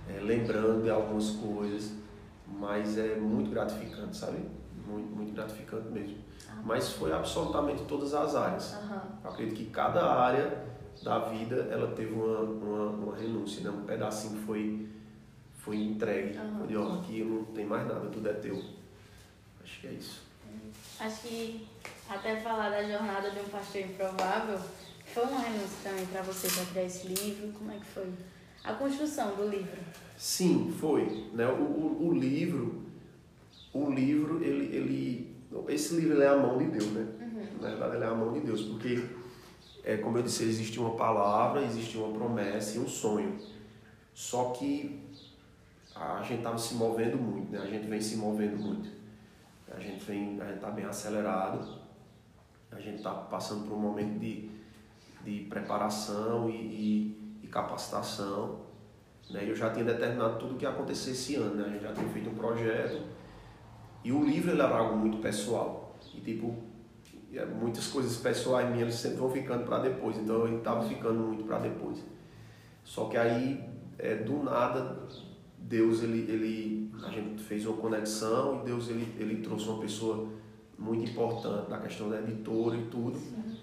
Speaker 3: é, lembrando de algumas coisas, mas é muito gratificante, sabe? Muito, muito gratificante mesmo. Uhum. Mas foi absolutamente todas as áreas. Uhum. Eu acredito que cada área da vida ela teve uma, uma, uma renúncia, né? um pedacinho foi, foi entregue. Uhum. Foi, ó, aqui não tem mais nada, tudo é teu. Acho que é isso.
Speaker 1: Acho que até falar da jornada de um pastor improvável foi uma renúncia também para você para criar esse livro. Como é que foi a construção do livro?
Speaker 3: Sim, foi. Né? O, o, o livro, o livro, ele, ele, esse livro é a mão de Deus, né? Uhum. Na verdade, ele é a mão de Deus, porque, é, como eu disse, existe uma palavra, existe uma promessa e um sonho. Só que a gente estava se movendo muito, né? A gente vem se movendo muito. A gente vem, a gente está bem acelerado, a gente está passando por um momento de, de preparação e, e, e capacitação. Né? Eu já tinha determinado tudo o que ia acontecer esse ano, né? a gente já tinha feito um projeto. E o livro ele era algo muito pessoal. E tipo, é, muitas coisas pessoais minhas sempre vão ficando para depois, então ele estava ficando muito para depois. Só que aí, é, do nada, Deus ele, ele a gente fez uma conexão e Deus ele, ele trouxe uma pessoa muito importante na questão da editora e tudo. Sim.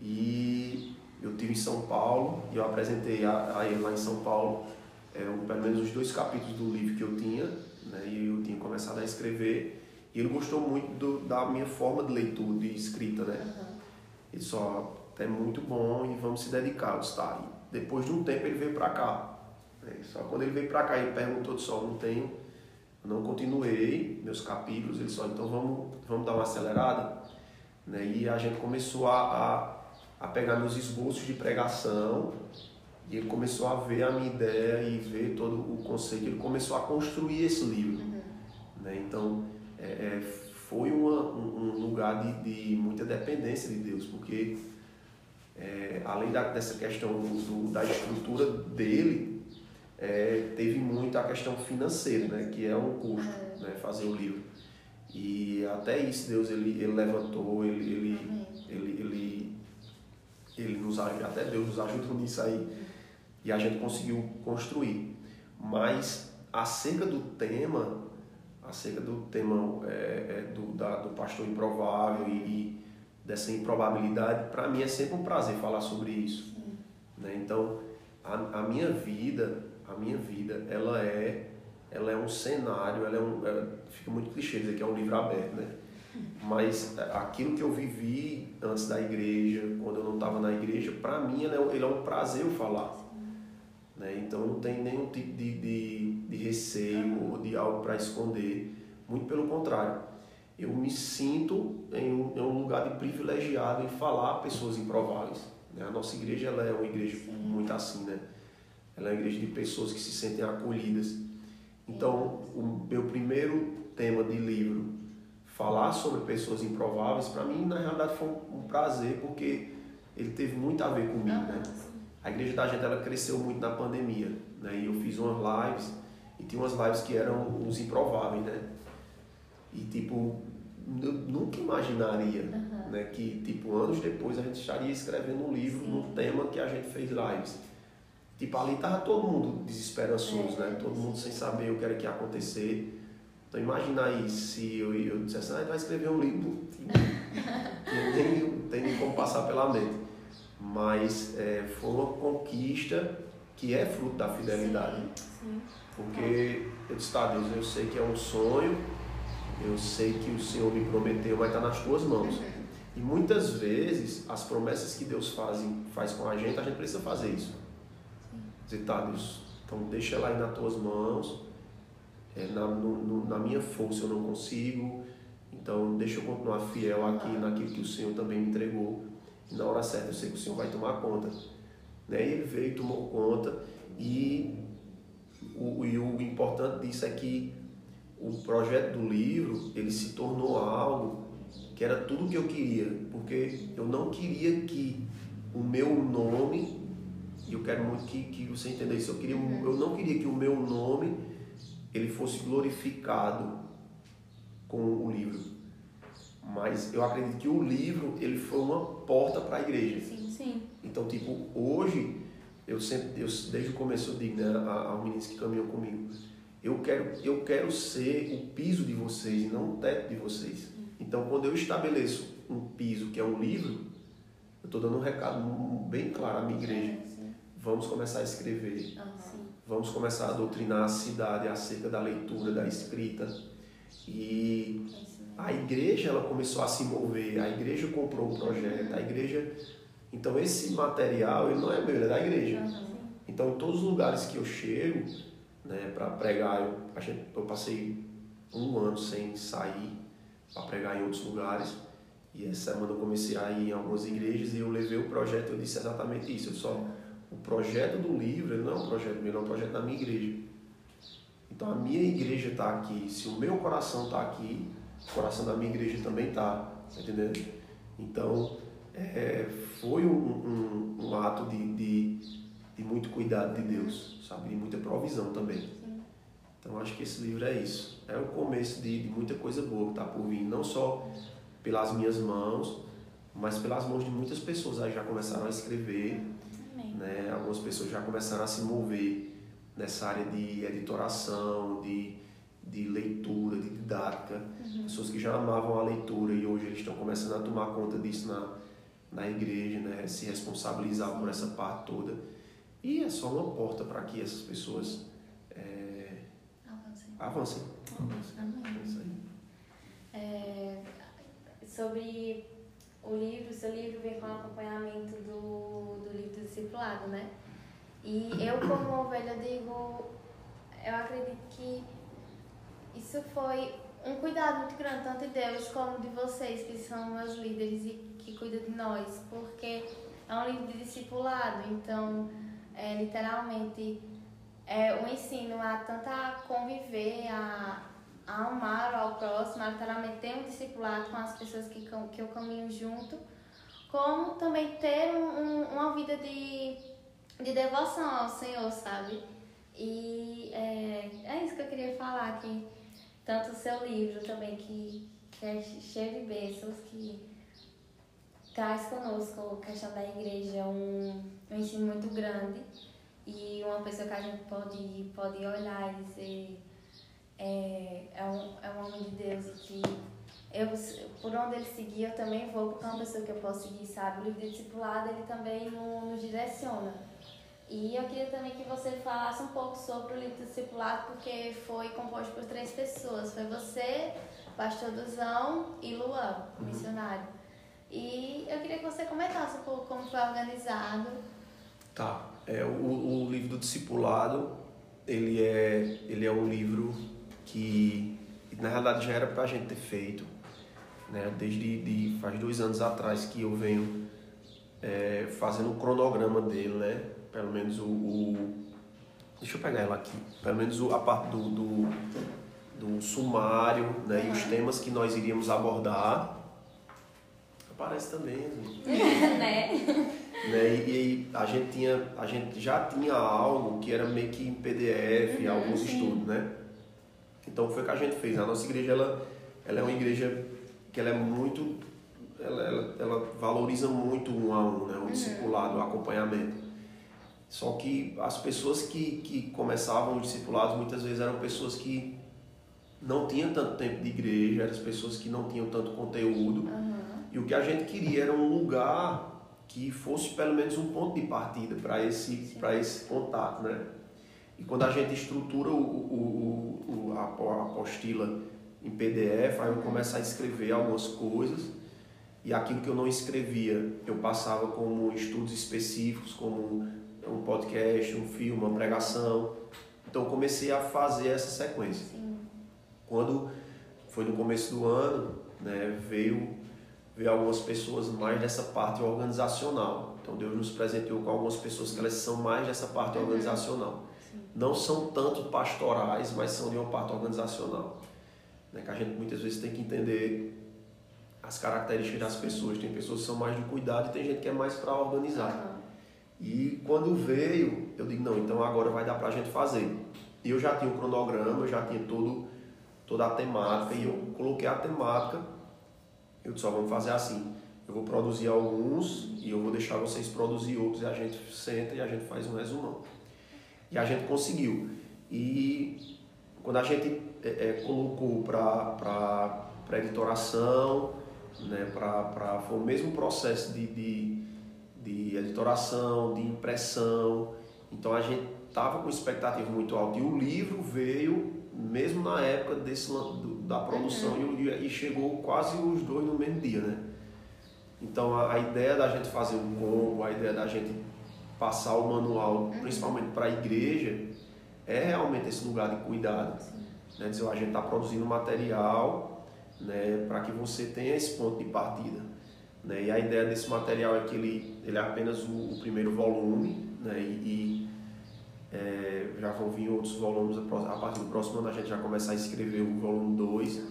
Speaker 3: E eu tive em São Paulo e eu apresentei a, a ele lá em São Paulo é, um, pelo menos os dois capítulos do livro que eu tinha, né, e eu tinha começado a escrever. E ele gostou muito do, da minha forma de leitura, de escrita, né? Uhum. Ele só é muito bom e vamos se dedicar. Eu disse, tá. E depois de um tempo ele veio para cá. Né? Só quando ele veio para cá ele perguntou, só não tenho, não continuei meus capítulos. Ele só, então vamos, vamos dar uma acelerada. Né? E a gente começou a, a, a pegar meus esboços de pregação e ele começou a ver a minha ideia e ver todo o conceito. Ele começou a construir esse livro. Uhum. Né? Então, é, é, foi uma, um, um, lugar de, de, muita dependência de Deus, porque é, além da, dessa questão do, do, da estrutura dele, é, teve muito a questão financeira, né? que é um custo uhum. né? fazer o livro. E até isso Deus ele, ele levantou, ele, ele, ele, ele, ele nos ajuda, até Deus nos ajuda nisso aí e a gente conseguiu construir. Mas acerca do tema, acerca do tema é, é, do, da, do pastor improvável e, e dessa improbabilidade, para mim é sempre um prazer falar sobre isso. Né? Então, a, a minha vida, a minha vida, ela é, ela é um cenário, ela é um, ela, é, fica muito clichê dizer que é um livro aberto, né? Mas aquilo que eu vivi antes da igreja, quando eu não estava na igreja, para mim ele é, ele é um prazer eu falar. Né? Então não tem nenhum tipo de, de, de receio ou de algo para esconder. Muito pelo contrário. Eu me sinto em um, em um, lugar de privilegiado em falar a pessoas improváveis. Né? A nossa igreja ela é uma igreja Sim. muito assim, né? Ela é uma igreja de pessoas que se sentem acolhidas. Então, o meu primeiro tema de livro, falar sobre pessoas improváveis, para mim, na realidade, foi um prazer, porque ele teve muito a ver comigo, né? a igreja da gente ela cresceu muito na pandemia, né? E eu fiz umas lives e tinha umas lives que eram os improváveis, né? E tipo, eu nunca imaginaria, uhum. né, que tipo anos depois a gente estaria escrevendo um livro Sim. no tema que a gente fez lives. Tipo, ali tava todo mundo desesperançoso, é, né? Todo mundo sem saber o que era que ia acontecer. Então imagina aí se eu, eu dissesse, ah, vai escrever um livro, nem tem nem como passar pela mente mas é, foi uma conquista que é fruto da fidelidade. Sim, sim. Porque eu disse, tá, Deus, eu sei que é um sonho, eu sei que o Senhor me prometeu, vai estar nas tuas mãos. Uhum. E muitas vezes as promessas que Deus faz, faz com a gente, a gente precisa fazer isso. Deus, então deixa ela aí nas tuas mãos. É, na, no, no, na minha força eu não consigo, então deixa eu continuar fiel aqui naquilo que o Senhor também me entregou na hora certa eu sei que o Senhor vai tomar conta. Né? E ele veio, tomou conta e o, e o importante disso é que o projeto do livro ele se tornou algo que era tudo o que eu queria, porque eu não queria que o meu nome, e eu quero muito que, que você entenda isso, eu, queria, eu não queria que o meu nome ele fosse glorificado com o livro. Mas eu acredito que o livro ele foi uma porta para a igreja.
Speaker 1: Sim, sim.
Speaker 3: Então, tipo, hoje eu sempre, eu, desde o começo eu digo, né, aos meninos que caminham comigo, eu quero, eu quero ser o piso de vocês e não o teto de vocês. Então, quando eu estabeleço um piso que é um livro, eu estou dando um recado bem claro à minha igreja. Vamos começar a escrever. Vamos começar a doutrinar a cidade acerca da leitura, da escrita. E a igreja ela começou a se mover, a igreja comprou o projeto, a igreja. Então esse material ele não é meu, ele é da igreja. Então em todos os lugares que eu chego, né, para pregar, eu, a gente, eu passei um ano sem sair para pregar em outros lugares. E essa semana eu comecei a ir em algumas igrejas e eu levei o projeto, eu disse exatamente isso. Eu só, o projeto do livro ele não é um projeto meu, é um projeto da minha igreja. Então a minha igreja está aqui, se o meu coração está aqui, o coração da minha igreja também está, tá entendendo? Então, é, foi um, um, um ato de, de, de, muito cuidado de Deus, sabe? De muita provisão também. Então, acho que esse livro é isso. É o começo de, de muita coisa boa que está por vir, não só pelas minhas mãos, mas pelas mãos de muitas pessoas aí já começaram a escrever, né? Algumas pessoas já começaram a se mover nessa área de editoração, de de leitura, de didática, uhum. pessoas que já amavam a leitura e hoje eles estão começando a tomar conta disso na, na igreja, né? se responsabilizar por essa parte toda. E é só uma porta para que essas pessoas é, avancem. avancem.
Speaker 2: É, sobre o livro, o seu livro vem com acompanhamento do, do livro do discipulado, né? E eu, como ovelha, digo, eu acredito que isso foi um cuidado muito grande, tanto de Deus como de vocês, que são meus líderes e que cuidam de nós, porque é um livro de discipulado, então, é, literalmente, é um ensino a tanto a conviver, a, a amar ao próximo, a literalmente ter um discipulado com as pessoas que, que eu caminho junto, como também ter um, um, uma vida de, de devoção ao Senhor, sabe? E é, é isso que eu queria falar, que tanto o seu livro também, que, que é cheio de bênçãos, que traz conosco a questão da igreja um, um ensino muito grande e uma pessoa que a gente pode, pode olhar e dizer é, é, um, é um homem de Deus que eu, por onde ele seguir, eu também vou, porque é uma pessoa que eu posso seguir, sabe? O livro de discipulado, ele também nos, direciona. E eu queria também que você falasse um pouco sobre o livro discipulado, porque foi composto por três pessoas. Foi você, pastor Duzão e Luan, missionário. E eu queria que você comentasse um pouco como foi organizado.
Speaker 3: Tá. É, o, o livro do discipulado, ele é, ele é um livro que, na realidade, já era para a gente ter feito. Né? Desde de, faz dois anos atrás que eu venho é, fazendo um cronograma dele, né? pelo menos o, o, Deixa eu pegar ela aqui. Pelo menos a parte do, do, do sumário né, uhum. e os temas que nós iríamos abordar. Aparece também,
Speaker 2: né?
Speaker 3: né? E, e, a gente tinha, a gente já tinha algo que era meio que em PDF, uhum, alguns sim. estudos, né? Então foi o que a gente fez. A nossa igreja ela, ela é uma igreja que ela é muito, ela, ela, ela valoriza muito um a um, né? O uhum. discipulado, o acompanhamento. Só que as pessoas que, que começavam os discipulados muitas vezes eram pessoas que não tinham tanto tempo de igreja, eram pessoas que não tinham tanto conteúdo. Uhum. E o que a gente queria era um lugar que fosse pelo menos um ponto de partida para esse, para esse contato, né? E quando a gente estrutura o, o, o, a apostila em PDF, aí eu começo a escrever algumas coisas e aquilo que eu não escrevia eu passava como estudos específicos, como um podcast, um filme, uma pregação. Então comecei a fazer essa sequência. Sim. Quando foi no começo do ano, né, veio, veio algumas pessoas mais dessa parte organizacional. Então Deus nos presenteou com algumas pessoas que elas são mais dessa parte uhum. organizacional. Não são tanto pastorais, mas são de uma parte organizacional. Né, que a gente muitas vezes tem que entender as características das pessoas. Tem pessoas que são mais de cuidado e tem gente que é mais para organizar. Uhum. E quando veio, eu digo, não, então agora vai dar para a gente fazer. E eu já tinha o cronograma, eu já tinha todo, toda a temática, e eu coloquei a temática, eu disse, ó, vamos fazer assim, eu vou produzir alguns e eu vou deixar vocês produzir outros, e a gente senta e a gente faz um resumão. E a gente conseguiu. E quando a gente é, é, colocou para editoração, né, pra, pra, foi o mesmo processo de, de de editoração, de impressão. Então a gente estava com expectativa muito alta. E o livro veio mesmo na época desse, do, da produção uhum. e, e, chegou quase os dois no mesmo dia, né? Então a, a, ideia da gente fazer um combo, a ideia da gente passar o manual, uhum. principalmente para a igreja, é realmente esse lugar de cuidado. Né? Dizer, a gente está produzindo material né, para que você tenha esse ponto de partida. Né? E a ideia desse material é que ele, ele é apenas o, o primeiro volume, né? e, e é, já vão vir outros volumes a partir do próximo ano a gente já começar a escrever o volume 2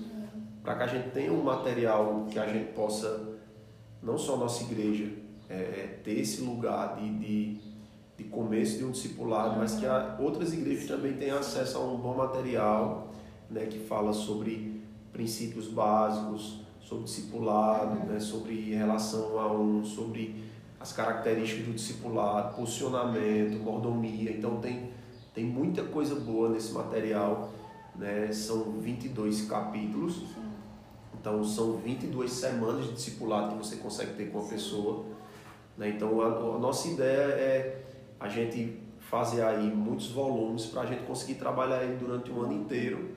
Speaker 3: para que a gente tenha um material que a gente possa não só a nossa igreja é, é, ter esse lugar de, de, de começo de um discipulado mas que a, outras igrejas também tenham acesso a um bom material né, que fala sobre princípios básicos sobre discipulado, né, sobre relação a um, sobre as características do discipulado, posicionamento, mordomia. Então tem, tem muita coisa boa nesse material. Né? São 22 capítulos. Então são 22 semanas de discipulado que você consegue ter com a pessoa. Né? Então a, a nossa ideia é a gente fazer aí muitos volumes para a gente conseguir trabalhar ele durante o ano inteiro,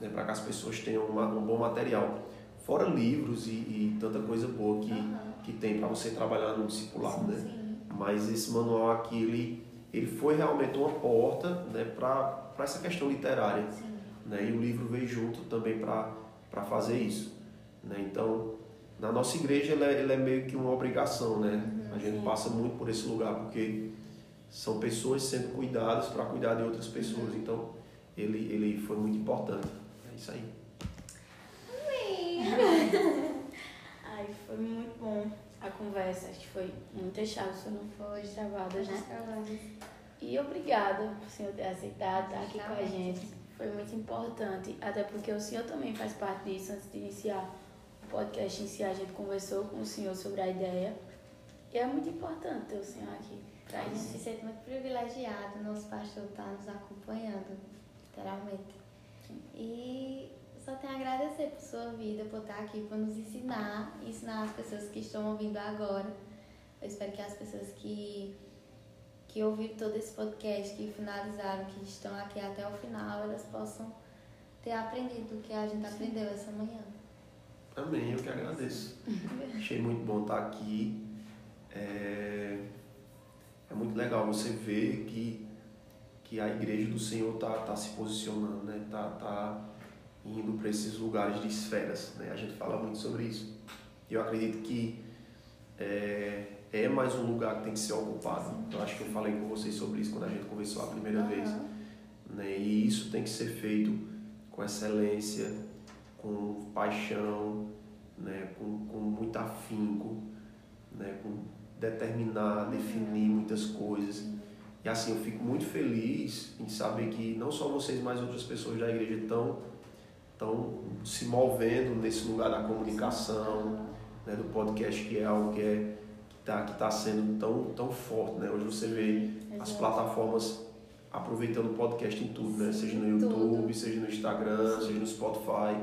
Speaker 3: né? para que as pessoas tenham uma, um bom material. Fora livros e, e tanta coisa boa que, uhum. que tem para você trabalhar no discipulado, né?
Speaker 2: Sim.
Speaker 3: Mas esse manual aqui, ele, ele foi realmente uma porta né, para essa questão literária.
Speaker 2: Sim.
Speaker 3: Né? E o livro veio junto também para fazer isso. Né? Então, na nossa igreja, ele é, ele é meio que uma obrigação. Né? A gente
Speaker 1: sim.
Speaker 3: passa muito por esse lugar, porque são pessoas sendo cuidadas para cuidar de outras pessoas. Então, ele, ele foi muito importante. É isso aí.
Speaker 1: Ai, foi muito bom a conversa. Acho que foi muitas chaves foram
Speaker 2: Foi.
Speaker 1: travadas, né? E obrigada por senhor ter aceitado estar aqui com a gente. Foi muito importante, até porque o senhor também faz parte disso. Antes de iniciar o podcast si, a gente conversou com o senhor sobre a ideia. E é muito importante ter o senhor aqui
Speaker 2: A gente se sente muito privilegiado, nosso pastor está nos acompanhando, literalmente. E só tenho a agradecer por sua vida, por estar aqui, por nos ensinar, ensinar as pessoas que estão ouvindo agora. Eu espero que as pessoas que, que ouviram todo esse podcast, que finalizaram, que estão aqui até o final, elas possam ter aprendido o que a gente aprendeu essa manhã.
Speaker 3: Amém, eu que agradeço. Achei muito bom estar aqui. Muito legal você ver que, que a igreja do Senhor está tá se posicionando, né? tá, tá indo para esses lugares de esferas. Né? A gente fala muito sobre isso. E eu acredito que é, é mais um lugar que tem que ser ocupado. Eu acho que eu falei com vocês sobre isso quando a gente conversou a primeira vez.
Speaker 2: Aham.
Speaker 3: né? E isso tem que ser feito com excelência, com paixão, né? com, com muito afinco, né? com determinar, definir muitas coisas. E assim, eu fico muito feliz em saber que não só vocês, mas outras pessoas da igreja estão estão se movendo nesse lugar da comunicação, né, do podcast, que é algo que é está que tá sendo tão, tão forte. Né? Hoje você vê as plataformas aproveitando o podcast em tudo, né? seja no YouTube,
Speaker 2: tudo.
Speaker 3: seja no Instagram, seja no Spotify.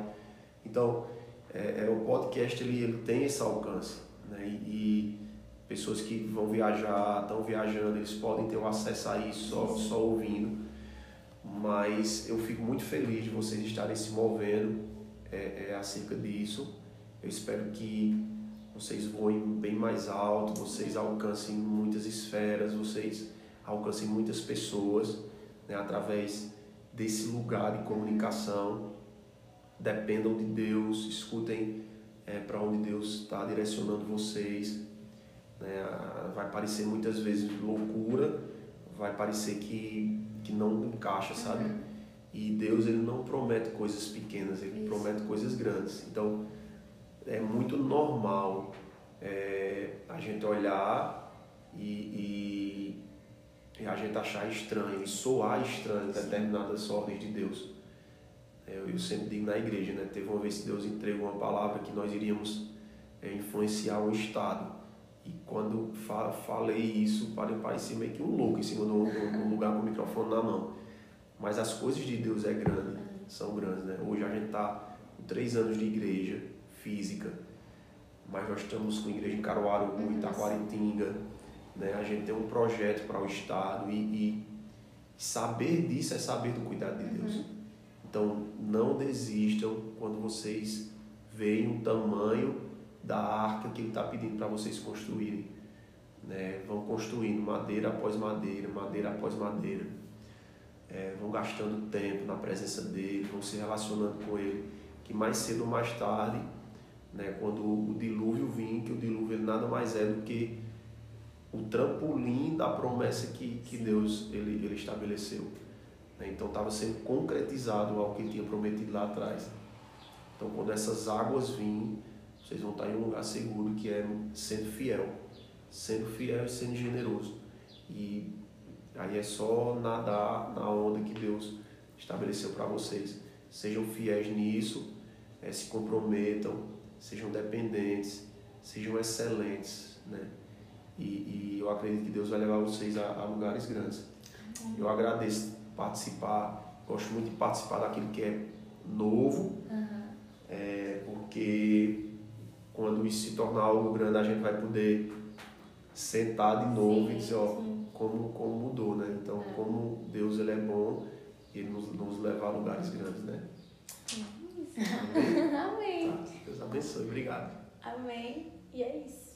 Speaker 3: Então, é, é, o podcast ele, ele tem esse alcance. Né? E pessoas que vão viajar, estão viajando, eles podem ter o acesso a isso só, só ouvindo. Mas eu fico muito feliz de vocês estarem se movendo é, é, acerca disso. Eu espero que vocês voem bem mais alto, vocês alcancem muitas esferas, vocês alcancem muitas pessoas né, através desse lugar de comunicação. Dependam de Deus, escutem é, para onde Deus está direcionando vocês. Né? Vai parecer muitas vezes loucura, vai parecer que, que não encaixa, sabe? E Deus ele não promete coisas pequenas, ele
Speaker 2: Isso.
Speaker 3: promete coisas grandes. Então é muito normal é, a gente olhar e, e, e a gente achar estranho e soar estranho determinadas ordens de Deus. É, Eu, eu sempre digo na igreja, né? Teve uma vez que Deus entregou uma palavra que nós iríamos é, influenciar um estado. E quando fa falei isso, pare- parecia meio que um louco em cima do, do- do lugar com o microfone na mão. Mas as coisas de Deus é grande, são grandes, né? Hoje a gente está com três anos de igreja física, mas nós estamos com igreja em Caruaru,
Speaker 2: Uhum.
Speaker 3: Itaquaritinga, né? A gente tem um projeto para o estado e, e saber disso é saber do cuidado de Deus. Então não desistam quando vocês veem o tamanho da arca que Ele está pedindo para vocês construírem. Né? Vão construindo madeira após madeira, madeira após madeira. É, vão gastando tempo na presença dele, vão se relacionando com ele, que mais cedo ou mais tarde, né, quando o dilúvio vir, que o dilúvio ele nada mais é do que o trampolim da promessa que, que Deus ele, ele estabeleceu. né? Então estava sendo concretizado algo que ele tinha prometido lá atrás. Então quando essas águas virem, vocês vão estar em um lugar seguro que é sendo fiel, sendo fiel e sendo generoso. E aí é só nadar na onda que Deus estabeleceu para vocês. Sejam fiéis nisso, eh, se comprometam, sejam dependentes, sejam excelentes, né? E, e eu acredito que Deus vai levar vocês a, a lugares grandes. Eu agradeço participar, gosto muito de participar daquilo que é novo, é, porque quando isso se tornar algo grande, a gente vai poder sentar de novo
Speaker 2: Sim,
Speaker 3: e dizer, ó,
Speaker 1: sim.
Speaker 3: como, como mudou, né? Então,
Speaker 2: É.
Speaker 3: como Deus ele é bom, ele nos, nos leva a lugares grandes, né? Amém?
Speaker 2: Amém.
Speaker 3: Tá? Deus abençoe, obrigado.
Speaker 1: Amém. E é isso.